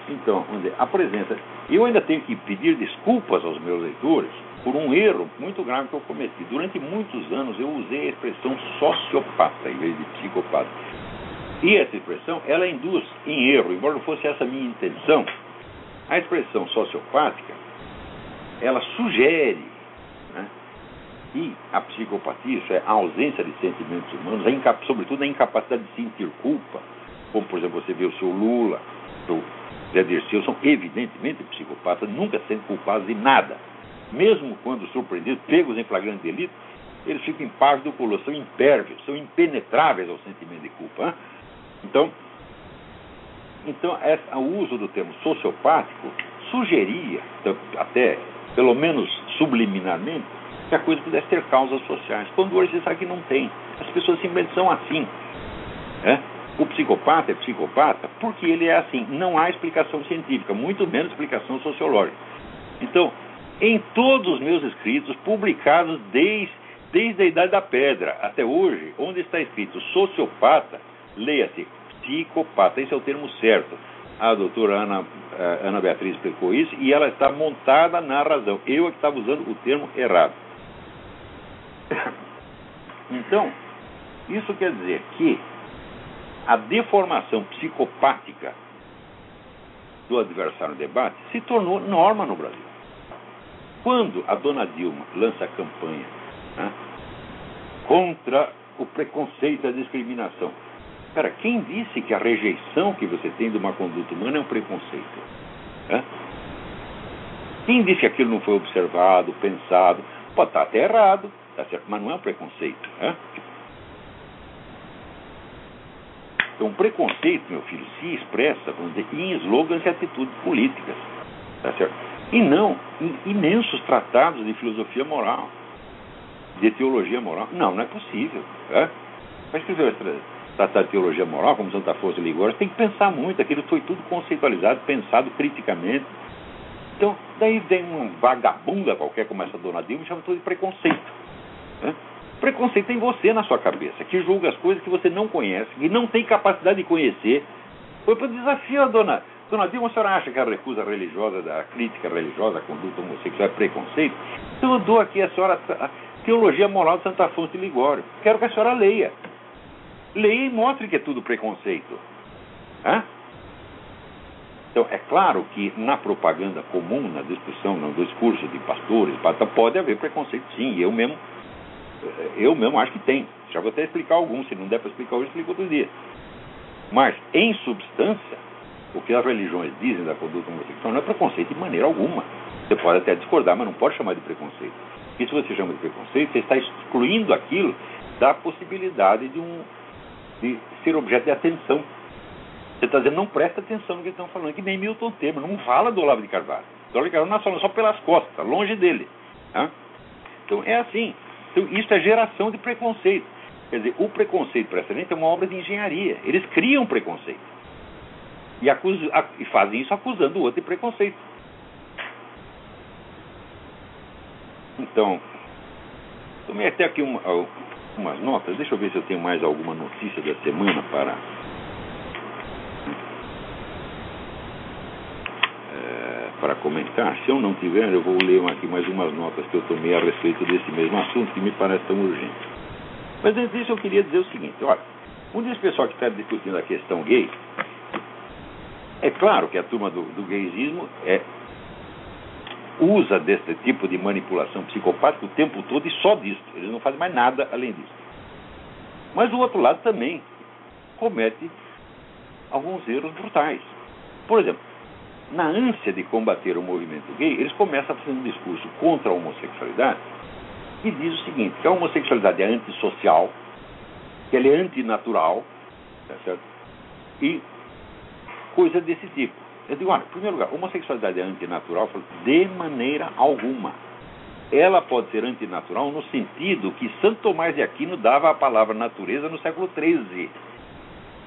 Então, vamos dizer, a presença. Eu ainda tenho que pedir desculpas aos meus leitores por um erro muito grave que eu cometi. Durante muitos anos eu usei a expressão sociopata em vez de psicopata. E essa expressão, ela induz em erro, embora não fosse essa a minha intenção. A expressão sociopática, ela sugere, né, e a psicopatia, isso é a ausência de sentimentos humanos, a sobretudo a incapacidade de sentir culpa, como por exemplo você vê o seu Lula, o Zé Dirceu, são evidentemente psicopatas, nunca sendo culpados de nada. Mesmo quando surpreendidos, pegos em flagrante delito, eles ficam impávidos do color, são impérvios, são impenetráveis ao sentimento de culpa. Hein? Então, então essa, o uso do termo sociopático sugeria, então, até pelo menos subliminarmente, que a coisa pudesse ter causas sociais. Quando hoje você sabe que não tem. As pessoas simplesmente são assim. Né? O psicopata é psicopata porque ele é assim. Não há explicação científica, muito menos explicação sociológica. Então, em todos os meus escritos, publicados desde, desde a Idade da Pedra até hoje, onde está escrito sociopata, leia-se psicopata. Esse é o termo certo. A doutora Ana, eh, Ana Beatriz explicou isso e ela está montada na razão. Eu é que estava usando o termo errado. Então, isso quer dizer que a deformação psicopática do adversário no debate se tornou norma no Brasil. Quando a dona Dilma lança a campanha né, contra o preconceito e a discriminação, Cara, quem disse que a rejeição que você tem de uma conduta humana é um preconceito? Né? Quem disse que aquilo não foi observado, pensado? Pode estar até errado, tá certo? mas não é um preconceito. Né? Então, o preconceito, meu filho, se expressa, vamos dizer, em slogans e atitudes políticas. Tá certo? E não em imensos tratados de filosofia moral, de teologia moral. Não, não é possível. Né? Vai escrever tratar de teologia moral, como Santa Força e Ligório, tem que pensar muito. Aquilo foi tudo conceitualizado, pensado criticamente. Então, daí vem uma vagabunda qualquer, como essa dona Dilma, e chama tudo de preconceito. Né? Preconceito em você, na sua cabeça, que julga as coisas que você não conhece, que não tem capacidade de conhecer. Foi para o desafio dona, dona Dilma, a senhora acha que a recusa religiosa, da crítica religiosa, a conduta homossexual é preconceito? Então eu dou aqui a senhora a Teologia Moral de Santa Afonso de Ligório. Quero que a senhora leia leia e mostre que é tudo preconceito. Hã? Então, é claro que na propaganda comum, na discussão, no discurso de pastores, pode haver preconceito sim, eu mesmo, eu mesmo acho que tem. Já vou até explicar alguns, se não der para explicar hoje, explico outro dia. Mas, em substância, o que as religiões dizem da conduta homossexual não é preconceito de maneira alguma. Você pode até discordar, mas não pode chamar de preconceito. E se você chama de preconceito, você está excluindo aquilo da possibilidade de um, de ser objeto de atenção. Você está dizendo, não presta atenção no que estão falando, que nem Milton Temer, não fala do Olavo de Carvalho. O Olavo de Carvalho está falando só pelas costas, tá longe dele. Tá? Então é assim. Então, isso é geração de preconceito. Quer dizer, o preconceito precedente é uma obra de engenharia. Eles criam preconceito. E, acusam, e fazem isso acusando o outro de preconceito. Então, tomei até aqui uma, umas notas. Deixa eu ver se eu tenho mais alguma notícia da semana para. É, para comentar. Se eu não tiver, eu vou ler aqui mais umas notas que eu tomei a respeito desse mesmo assunto que me parece tão urgente. Mas antes disso, eu queria dizer o seguinte: olha, um desse pessoal que está discutindo a questão gay, é claro que a turma do, do gaysismo é usa desse tipo de manipulação psicopática o tempo todo e só disso. Eles não fazem mais nada além disso. Mas o outro lado também comete alguns erros brutais. Por exemplo, na ânsia de combater o movimento gay, eles começam a fazer um discurso contra a homossexualidade e diz o seguinte, que a homossexualidade é antissocial, que ela é antinatural, tá certo? e coisa desse tipo. Eu digo, olha, em primeiro lugar, homossexualidade é antinatural? Falo, de maneira alguma. Ela pode ser antinatural no sentido que Santo Tomás de Aquino dava a palavra natureza no século XIII.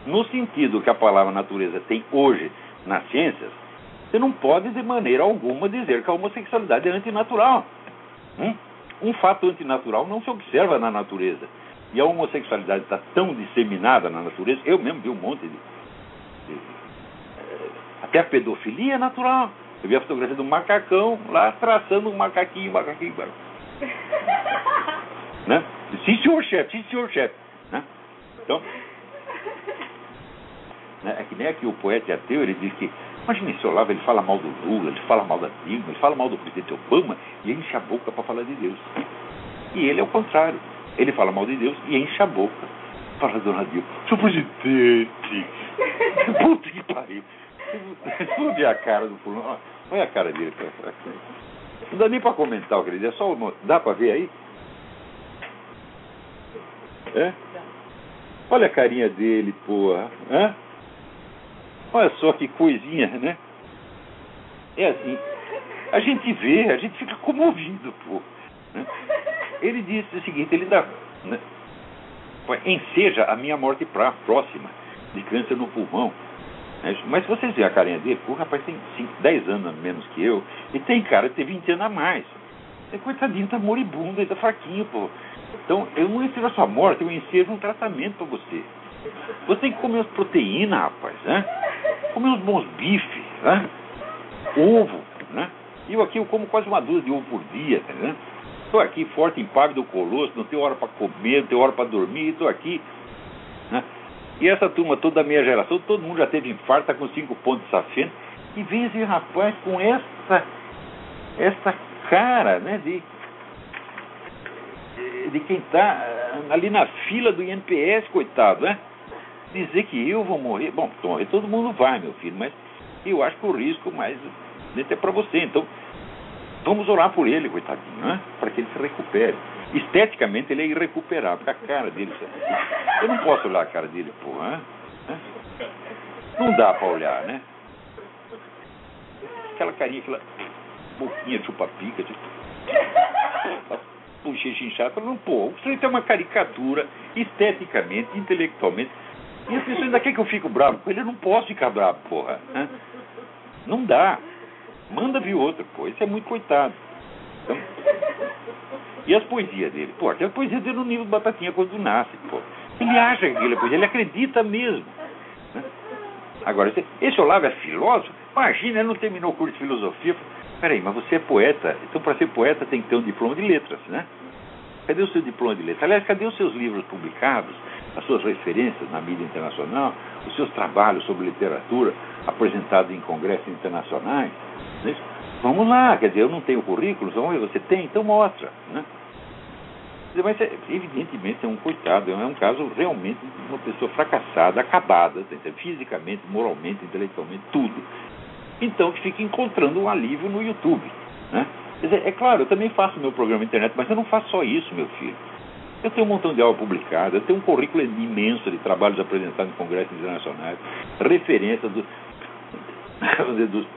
No sentido que a palavra natureza tem hoje nas ciências, você não pode de maneira alguma dizer que a homossexualidade é antinatural. Hum? Um fato antinatural não se observa na natureza. E a homossexualidade está tão disseminada na natureza, eu mesmo vi um monte de. de eh, até a pedofilia é natural. Eu vi a fotografia do macacão lá traçando um macaquinho, macaquinho. né? Sim, senhor chefe, sim, senhor chefe. Né? Então, né, é que nem aqui o poeta ateu, ele diz que Imagina esse Olavo, ele fala mal do Lula, ele fala mal da Dilma, ele fala mal do presidente Obama e enche a boca para falar de Deus. E ele é o contrário. Ele fala mal de Deus e enche a boca para dona Dilma. Seu presidente! Puta que pariu! Ver a cara do fulano. Olha a cara dele. Não dá nem para comentar o que ele diz. É só uma... Dá para ver aí? É? Olha a carinha dele, porra. Hã? Olha só que coisinha, né? É assim, a gente vê, a gente fica comovido, pô. Né? Ele disse o seguinte, ele dá. Né? Enseja a minha morte pra, próxima de câncer no pulmão. Né? Mas se vocês verem a carinha dele, o rapaz tem 5, 10 anos menos que eu, e tem cara de ter 20 anos a mais. E, coitadinho, tá moribundo, ele tá fraquinho, pô. Então, eu não ensejo a sua morte, eu ensejo um tratamento para você. Você tem que comer as proteínas, rapaz, né? Comer uns bons bifes, né? Ovo, né? Eu aqui eu como quase uma dúzia de ovo por dia, tá vendo? Estou aqui forte, impávido, colosso, não tenho hora para comer, não tenho hora para dormir, estou aqui. Né? E essa turma toda da minha geração, todo mundo já teve infarto, está com cinco pontos de safena. E vem esse rapaz com essa, essa cara né, de, de quem está ali na fila do INPS, coitado, né? dizer que eu vou morrer. Bom, todo mundo vai, meu filho, mas eu acho que o risco mais é para você. Então, vamos orar por ele, coitadinho, né? Para que ele se recupere. Esteticamente ele é irrecuperável, porque a cara dele. Eu não posso olhar a cara dele, porra. Né? Não dá para olhar, né? Aquela carinha, aquela boquinha chupa-pica, tipo, bochecha inchada. Não, pô, você tem uma caricatura esteticamente, intelectualmente e as pessoas ainda querem que eu fique bravo com ele. Eu não posso ficar bravo, porra. Né? Não dá. Manda vir outro, pô. Esse é muito coitado. Então, e as poesias dele? Pô, tem a poesia dele no nível de batatinha quando nasce, pô. Ele acha que ele é poesia, ele acredita mesmo. Né? Agora, esse Olavo é filósofo? Imagina, ele não terminou o curso de filosofia. Peraí, mas você é poeta. Então, para ser poeta, tem que ter um diploma de letras, né? Cadê o seu diploma de letras? Aliás, cadê os seus livros publicados? as suas referências na mídia internacional, os seus trabalhos sobre literatura apresentados em congressos internacionais. Né? Vamos lá, quer dizer, eu não tenho currículo, você tem, então mostra. Né? Mas, é, evidentemente, é um coitado, é um caso realmente de uma pessoa fracassada, acabada, fisicamente, moralmente, intelectualmente, tudo. Então, que fica encontrando um alívio no YouTube. Né? Dizer, é claro, eu também faço meu programa na internet, mas eu não faço só isso, meu filho. Eu tenho um montão de aula publicada, eu tenho um currículo imenso de trabalhos apresentados em congressos internacionais, referências do, dos,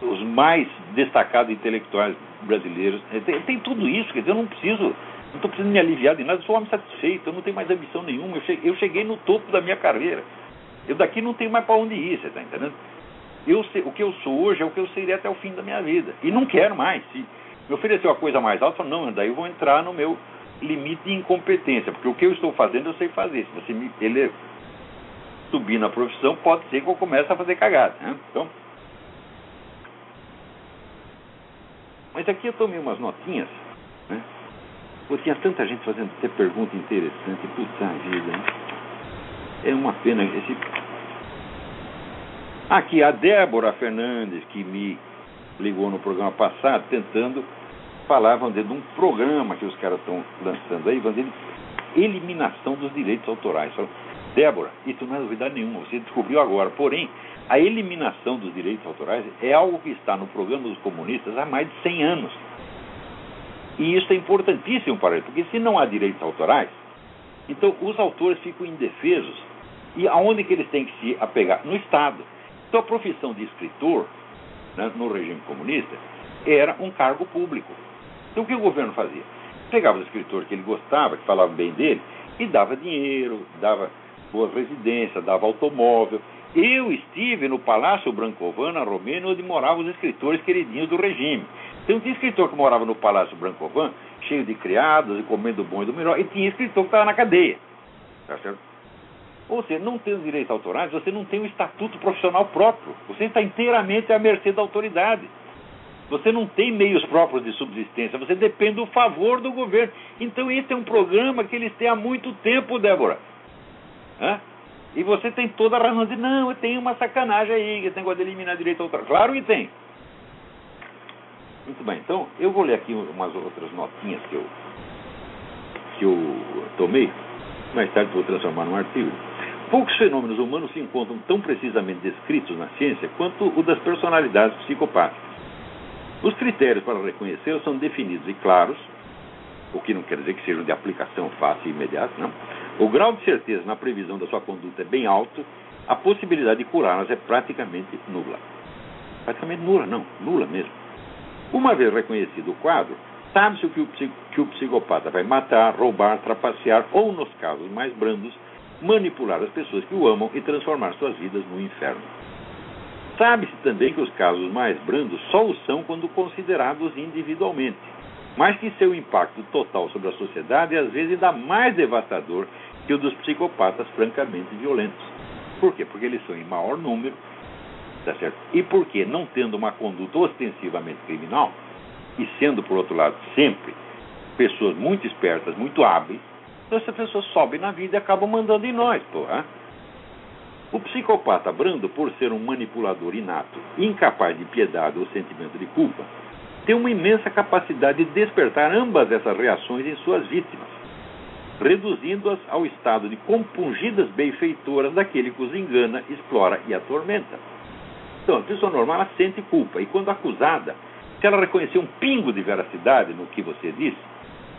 dos mais destacados intelectuais brasileiros. Tem, tem, tudo isso, quer dizer, eu não preciso, não estou precisando me aliviar de nada, eu sou um homem satisfeito, eu não tenho mais ambição nenhuma, eu cheguei, eu cheguei no topo da minha carreira. Eu daqui não tenho mais para onde ir, você está entendendo? Eu sei, o que eu sou hoje é o que eu serei até o fim da minha vida. E não quero mais. Se, me ofereceu a coisa mais alta, eu falei, não, daí eu vou entrar no meu limite de incompetência, porque o que eu estou fazendo eu sei fazer. Se você me ele subir na profissão, pode ser que eu comece a fazer cagada. Né? Então, mas aqui eu tomei umas notinhas, né? Porque tinha tanta gente fazendo até pergunta interessante, puta vida, né? É uma pena esse. Aqui, a Débora Fernandes, que me ligou no programa passado, tentando falavam de um programa que os caras estão lançando aí, de eliminação dos direitos autorais. Falaram, Débora, isso não é novidade nenhuma, você descobriu agora. Porém, a eliminação dos direitos autorais é algo que está no programa dos comunistas há mais de 100 anos. E isso é importantíssimo para eles, porque se não há direitos autorais, então os autores ficam indefesos E aonde que eles têm que se apegar? No Estado. Então a profissão de escritor, né, no regime comunista, era um cargo público. Então o que o governo fazia? Pegava o escritor que ele gostava, que falava bem dele, e dava dinheiro, dava boas residências, dava automóvel. Eu estive no Palácio Brancovan, na Romênia, onde moravam os escritores queridinhos do regime. Então tinha escritor que morava no Palácio Brancovan, cheio de criados e comendo bom e do melhor, e tinha escritor que estava na cadeia. Tá certo? Ou seja, não tendo direitos autorais, você não tem um estatuto profissional próprio. Você está inteiramente à mercê da autoridade. Você não tem meios próprios de subsistência, você depende do favor do governo. Então, esse é um programa que eles têm há muito tempo, Débora. Hã? E você tem toda a razão de não, tem uma sacanagem aí, esse negócio de eliminar direito autoral. Claro que tem. Muito bem, então eu vou ler aqui umas outras notinhas que eu, que eu tomei, mais tarde vou transformar num artigo. Poucos fenômenos humanos se encontram tão precisamente descritos na ciência quanto o das personalidades psicopáticas. Os critérios para reconhecê-los são definidos e claros, o que não quer dizer que sejam de aplicação fácil e imediata, não. O grau de certeza na previsão da sua conduta é bem alto, a possibilidade de curá-las é praticamente nula. Praticamente nula, não, nula mesmo. Uma vez reconhecido o quadro, sabe-se que, que o psicopata vai matar, roubar, trapacear ou, nos casos mais brandos, manipular as pessoas que o amam e transformar suas vidas no inferno. Sabe-se também que os casos mais brandos só o são quando considerados individualmente, mas que seu impacto total sobre a sociedade é às vezes ainda mais devastador que o dos psicopatas francamente violentos. Por quê? Porque eles são em maior número Tá certo? E porque, não tendo uma conduta ostensivamente criminal, e sendo, por outro lado, sempre pessoas muito espertas, muito hábeis, então essas pessoas sobem na vida e acabam mandando em nós, porra. O psicopata brando, por ser um manipulador inato, incapaz de piedade ou sentimento de culpa, tem uma imensa capacidade de despertar ambas essas reações em suas vítimas, reduzindo-as ao estado de compungidas benfeitoras daquele que os engana, explora e atormenta. Então, a pessoa normal ela sente culpa. E quando acusada, se ela reconhecer um pingo de veracidade no que você disse,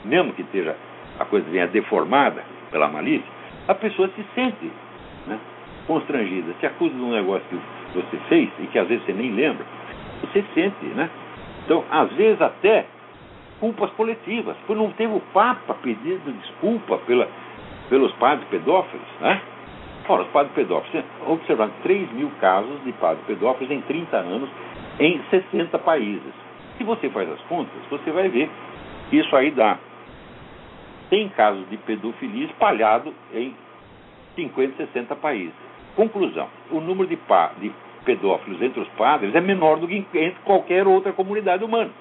mesmo que esteja, a coisa venha deformada pela malícia, a pessoa se sente né, constrangida. Se acusa de um negócio que você fez e que às vezes você nem lembra, você sente, né? Então, às vezes até culpas coletivas. Por não teve o Papa pedindo desculpa pela, pelos padres pedófilos, né? Ora, os padres pedófilos, observando 3 mil casos de padres pedófilos em 30 anos em 60 países. Se você faz as contas, você vai ver que isso aí dá. Tem casos de pedofilia espalhado em 50, 60 países. Conclusão: o número de, de pedófilos entre os padres é menor do que entre qualquer outra comunidade humana.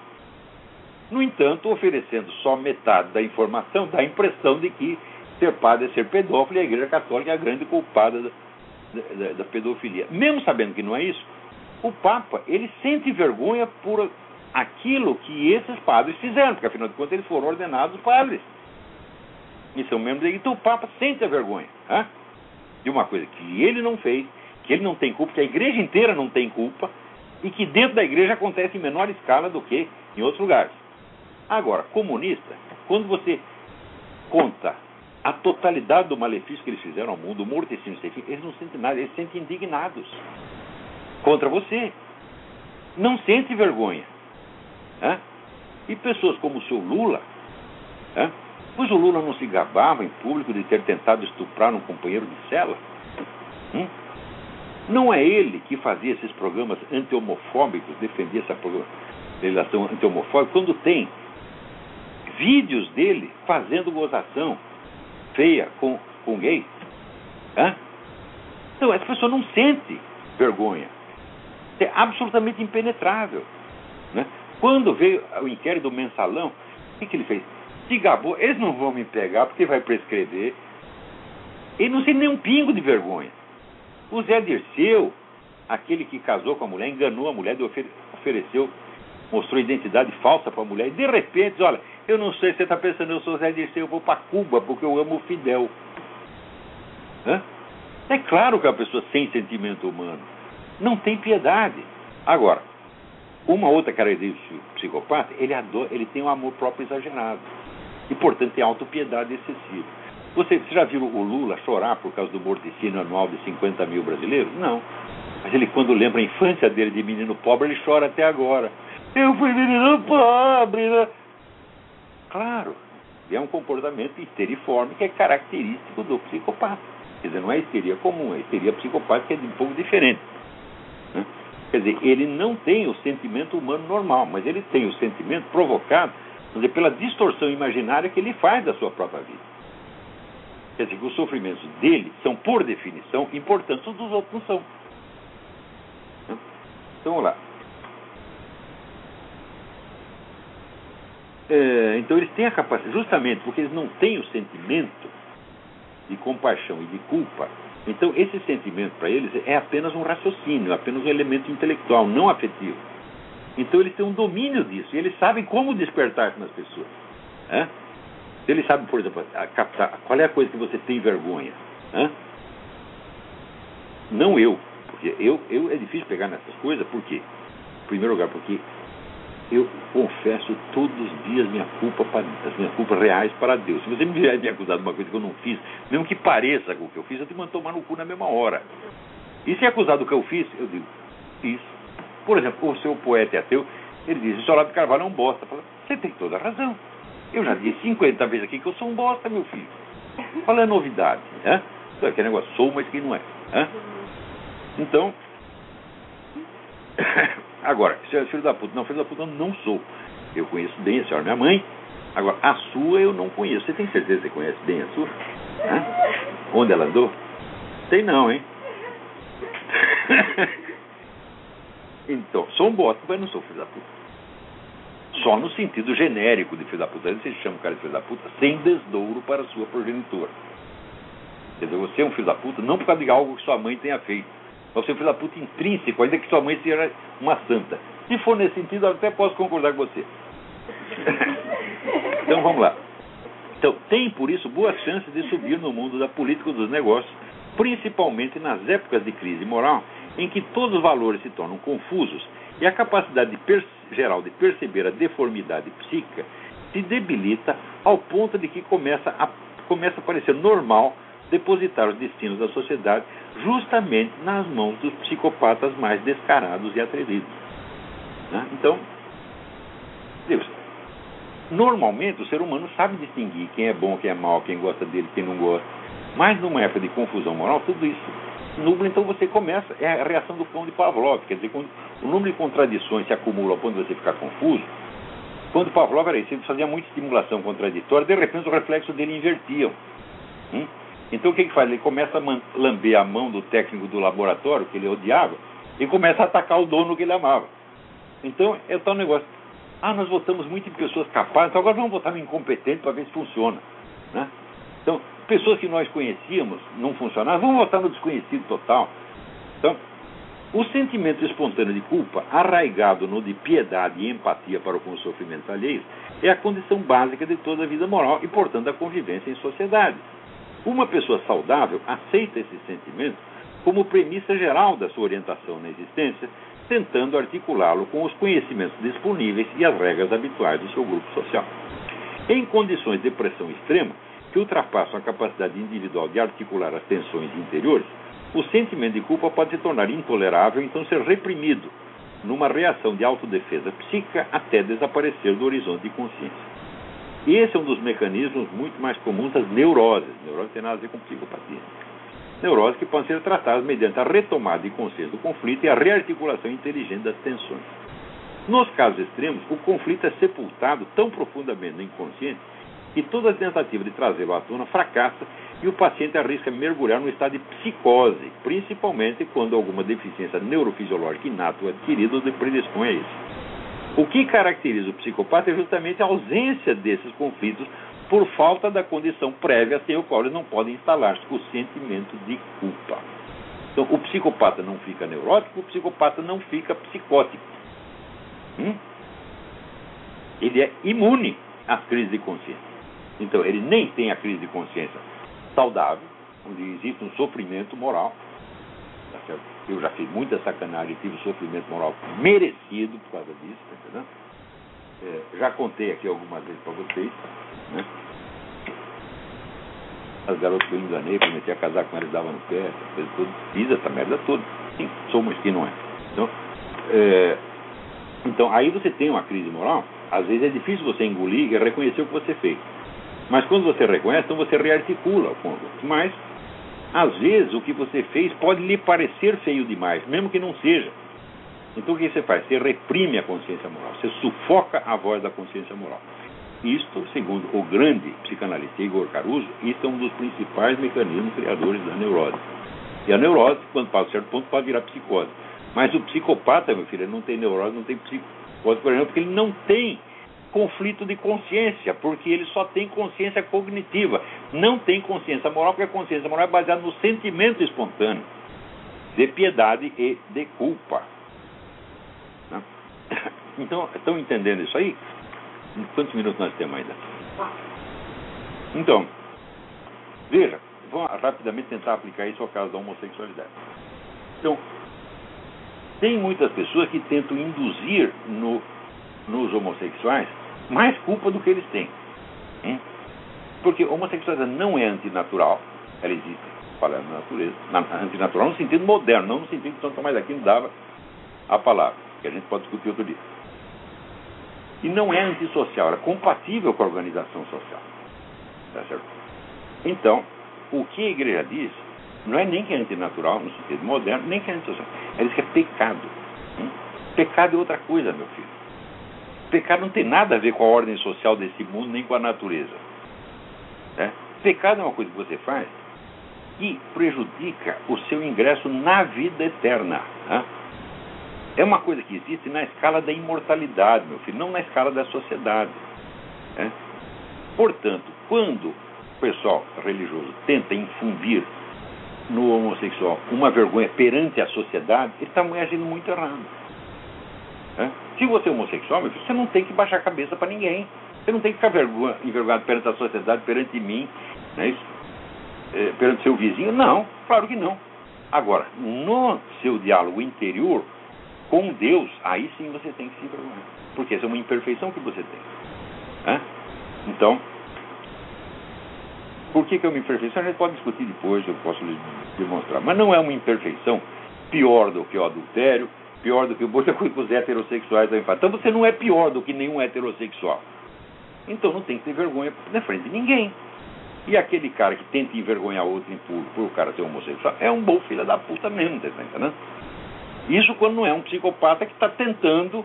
No entanto, oferecendo só metade da informação, dá a impressão de que ser padre é ser pedófilo e a Igreja Católica é a grande culpada da, da, da, pedofilia. Mesmo sabendo que não é isso, o Papa ele sente vergonha por aquilo que esses padres fizeram, porque afinal de contas eles foram ordenados padres. E são membros da Então o Papa sente a vergonha hein? de uma coisa que ele não fez, que ele não tem culpa, que a igreja inteira não tem culpa, e que dentro da igreja acontece em menor escala do que em outros lugares. Agora, comunista, quando você conta a totalidade do malefício que eles fizeram ao mundo, o morticínio eles não sentem nada, eles se sentem indignados contra você. Não sente vergonha. Né? E pessoas como o seu Lula, né? Pois o Lula não se gabava em público de ter tentado estuprar um companheiro de cela. Hum? Não é ele que fazia esses programas anti-homofóbicos, defendia essa legislação anti-homofóbica, quando tem vídeos dele fazendo gozação feia com, com gay. Hã? Então, essa pessoa não sente vergonha. É absolutamente impenetrável. Né? Quando veio o inquérito do mensalão, o que, que ele fez? Se gabou, eles não vão me pegar porque vai prescrever. Ele não sente nem um pingo de vergonha. O Zé Dirceu, aquele que casou com a mulher, enganou a mulher, ofereceu, mostrou identidade falsa para a mulher, e de repente, olha, eu não sei, você está pensando, eu sou Zé Dirceu, eu vou para Cuba porque eu amo o Fidel. Hã? É claro que é uma pessoa sem sentimento humano. Não tem piedade. Agora, uma outra característica do psicopata, ele, adora, ele tem um amor próprio exagerado. E, portanto, tem autopiedade excessiva. Você, você já viu o Lula chorar por causa do morticínio anual de 50 mil brasileiros? Não. Mas ele, quando lembra a infância dele de menino pobre, ele chora até agora. Eu fui menino pobre, né? Claro, é um comportamento histeriforme que é característico do psicopata. Quer dizer, não é histeria comum, é histeria psicopática é um pouco diferente. Né? Quer dizer, ele não tem o sentimento humano normal, mas ele tem o sentimento provocado dizer, pela distorção imaginária que ele faz da sua própria vida. Quer dizer, que os sofrimentos dele são, por definição, importantes, os dos outros não são. Então, vamos lá. É, então eles têm a capacidade, justamente porque eles não têm o sentimento de compaixão e de culpa, então esse sentimento para eles é apenas um raciocínio, apenas um elemento intelectual, não afetivo. Então eles têm um domínio disso, e eles sabem como despertar nas pessoas. Né? Eles sabem, por exemplo, captar qual é a coisa que você tem vergonha. Né? Não eu, porque eu, eu é difícil pegar nessas coisas, por quê? Em primeiro lugar, porque eu confesso todos os dias minha culpa para, as minhas culpas reais para Deus. Se você me vier me acusar de uma coisa que eu não fiz, mesmo que pareça com o que eu fiz, eu te mando tomar no cu na mesma hora. E se é acusado do que eu fiz, eu digo, fiz. Por exemplo, o seu poeta é ateu, ele diz, o Olavo de Carvalho é um bosta. Você tem toda a razão. Eu já disse 50 vezes aqui que eu sou um bosta, meu filho. Qual é a novidade? Né? Então, aquele negócio, sou, mas quem não é. Né? Então, Agora, se é filho da puta, não, filho da puta eu não sou. Eu conheço bem a senhora, minha mãe. Agora, a sua eu não conheço. Você tem certeza que você conhece bem a sua? Hã? Onde ela andou? Tem não, hein? então, sou um bosta, mas não sou filho da puta. Só no sentido genérico de filho da puta. Você chama o cara de filho da puta sem desdouro para a sua progenitora. Quer dizer, você é um filho da puta não por causa de algo que sua mãe tenha feito você é um filho da puta intrínseco, ainda que sua mãe seja uma santa. Se for nesse sentido, eu até posso concordar com você. então vamos lá. Então, tem por isso boas chances de subir no mundo da política dos negócios, principalmente nas épocas de crise moral, em que todos os valores se tornam confusos e a capacidade de geral de perceber a deformidade psíquica se debilita ao ponto de que começa a, começa a parecer normal depositar os destinos da sociedade justamente nas mãos dos psicopatas mais descarados e atrevidos. Né? Então, Deus, normalmente o ser humano sabe distinguir quem é bom, quem é mau, quem gosta dele, quem não gosta. Mas numa época de confusão moral, tudo isso nubla, então você começa, é a reação do cão de Pavlov, quer dizer, quando o número de contradições se acumula ao ponto de você ficar confuso, quando Pavlov era isso, ele fazia muita estimulação contraditória, de repente o reflexo dele invertiam. Hum? Então o que, que faz? Ele começa a lamber a mão do técnico do laboratório, que ele odiava, e começa a atacar o dono que ele amava. Então é tal negócio. Ah, nós votamos muito em pessoas capazes, então agora vamos votar no incompetente para ver se funciona. Né? Então, pessoas que nós conhecíamos não funcionavam, vamos votar no desconhecido total. Então, o sentimento espontâneo de culpa, arraigado no de piedade e empatia para com os sofrimentos alheios, é a condição básica de toda a vida moral e, portanto, da convivência em sociedade. Uma pessoa saudável aceita esse sentimento como premissa geral da sua orientação na existência, tentando articulá-lo com os conhecimentos disponíveis e as regras habituais do seu grupo social. Em condições de pressão extrema, que ultrapassam a capacidade individual de articular as tensões interiores, o sentimento de culpa pode se tornar intolerável e então ser reprimido numa reação de autodefesa psíquica até desaparecer do horizonte de consciência. Esse é um dos mecanismos muito mais comuns das neuroses. Neurose tem nada a ver com psicopatia. Neuroses que podem ser tratadas mediante a retomada de consciência do conflito e a rearticulação inteligente das tensões. Nos casos extremos, o conflito é sepultado tão profundamente no inconsciente que toda tentativa de trazê-lo à tona fracassa e o paciente arrisca mergulhar no estado de psicose, principalmente quando alguma deficiência neurofisiológica inata ou adquirida o predispõe a isso. O que caracteriza o psicopata é justamente a ausência desses conflitos por falta da condição prévia sem o qual eles não podem instalar-se o sentimento de culpa. Então, o psicopata não fica neurótico, o psicopata não fica psicótico. Hum? Ele é imune às crises de consciência. Então, ele nem tem a crise de consciência saudável, onde existe um sofrimento moral, tá? Eu já fiz muita sacanagem, tive sofrimento moral merecido por causa disso, tá? É, já contei aqui algumas vezes para vocês. Né? as garotas que eu enganei, prometi a casar com elas, dava no pé, coisa toda. Fiz essa merda toda. Sim, sou mas que não é. Então, é, então, aí você tem uma crise moral, às vezes é difícil você engolir e reconhecer o que você fez. Mas quando você reconhece, então você rearticula o conduto. Mas, às vezes, o que você fez pode lhe parecer feio demais, mesmo que não seja. Então o que você faz? Você reprime a consciência moral, você sufoca a voz da consciência moral. Isto, segundo o grande psicanalista Igor Caruso, isto é um dos principais mecanismos criadores da neurose. E a neurose, quando passa a certo ponto, pode virar psicose. Mas o psicopata, meu filho, ele não tem neurose, não tem psicose, por exemplo, porque ele não tem conflito de consciência, porque ele só tem consciência cognitiva, não tem consciência moral, porque a consciência moral é baseada no sentimento espontâneo de piedade e de culpa. Né? Então, estão entendendo isso aí? Quantos minutos nós temos ainda? Então, veja, vamos rapidamente tentar aplicar isso ao caso da homossexualidade. Então, tem muitas pessoas que tentam induzir no, nos homossexuais mais culpa do que eles têm. Hein? Porque homossexualidade não é antinatural, ela existe, falando na natureza, na, antinatural no sentido moderno, não no sentido que São Tomás aqui dava a palavra, que a gente pode discutir outro dia. E não é antissocial, ela é compatível com a organização social. Tá certo? Então, o que a igreja diz não é nem que é antinatural, no sentido moderno, nem que é antissocial. Ela diz que é pecado. Hum? Pecado é outra coisa, meu filho. Pecado não tem nada a ver com a ordem social desse mundo, nem com a natureza. Né? Pecado é uma coisa que você faz que prejudica o seu ingresso na vida eterna. Né? É uma coisa que existe na escala da imortalidade, meu filho, não na escala da sociedade. Né? Portanto, quando o pessoal religioso tenta infundir no homossexual uma vergonha perante a sociedade, ele está agindo muito errado. Né? Se você é homossexual, meu filho, você não tem que baixar a cabeça para ninguém. Você não tem que ficar vergonha, envergonhado perante a sociedade, perante mim, né? É, perante seu vizinho. Não, claro que não. Agora, no seu diálogo interior, com Deus, aí sim você tem que se envergonhar. Porque essa é uma imperfeição que você tem. Né? Então, por que, que é uma imperfeição? A gente pode discutir depois, eu posso lhe demonstrar. Mas não é uma imperfeição pior do que o adultério, pior do que muita coisa que os heterossexuais fazer. Então você não é pior do que nenhum heterossexual. Então não tem que ter vergonha na frente de ninguém. E aquele cara que tenta envergonhar outro em público por o cara ser homossexual é um bom filho da puta mesmo, tá entendendo? Isso quando não é um psicopata que está tentando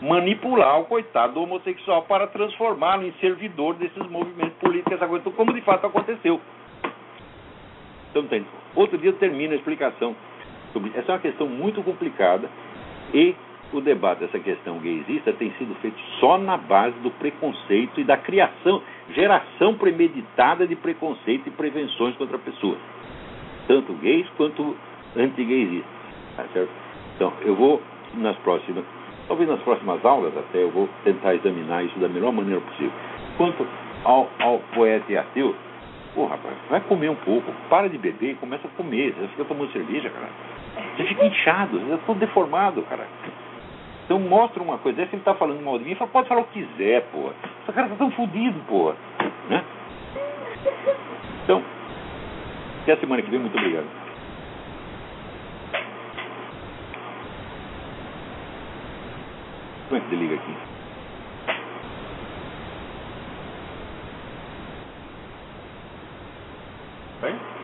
manipular o coitado do homossexual para transformá-lo em servidor desses movimentos políticos, como de fato aconteceu. Então, tem. Outro dia termina a explicação. Essa é uma questão muito complicada e o debate dessa questão gaysista tem sido feito só na base do preconceito e da criação, geração premeditada de preconceito e prevenções contra pessoas, tanto gays quanto anti-gaysistas. Tá? Então, eu vou nas próximas, talvez nas próximas aulas até, eu vou tentar examinar isso da melhor maneira possível. Quanto ao, ao poeta e ateu, pô, rapaz, vai comer um pouco, para de beber, começa a comer, você fica tomando cerveja, cara. Você fica inchado, eu tô deformado, cara. Então mostra uma coisa, se ele tá falando mal de mim, fala, pode falar o que quiser, pô. Esse cara tá tão fodido, pô. Né? Então, até a semana que vem, muito obrigado. Como é que desliga aqui? Bem?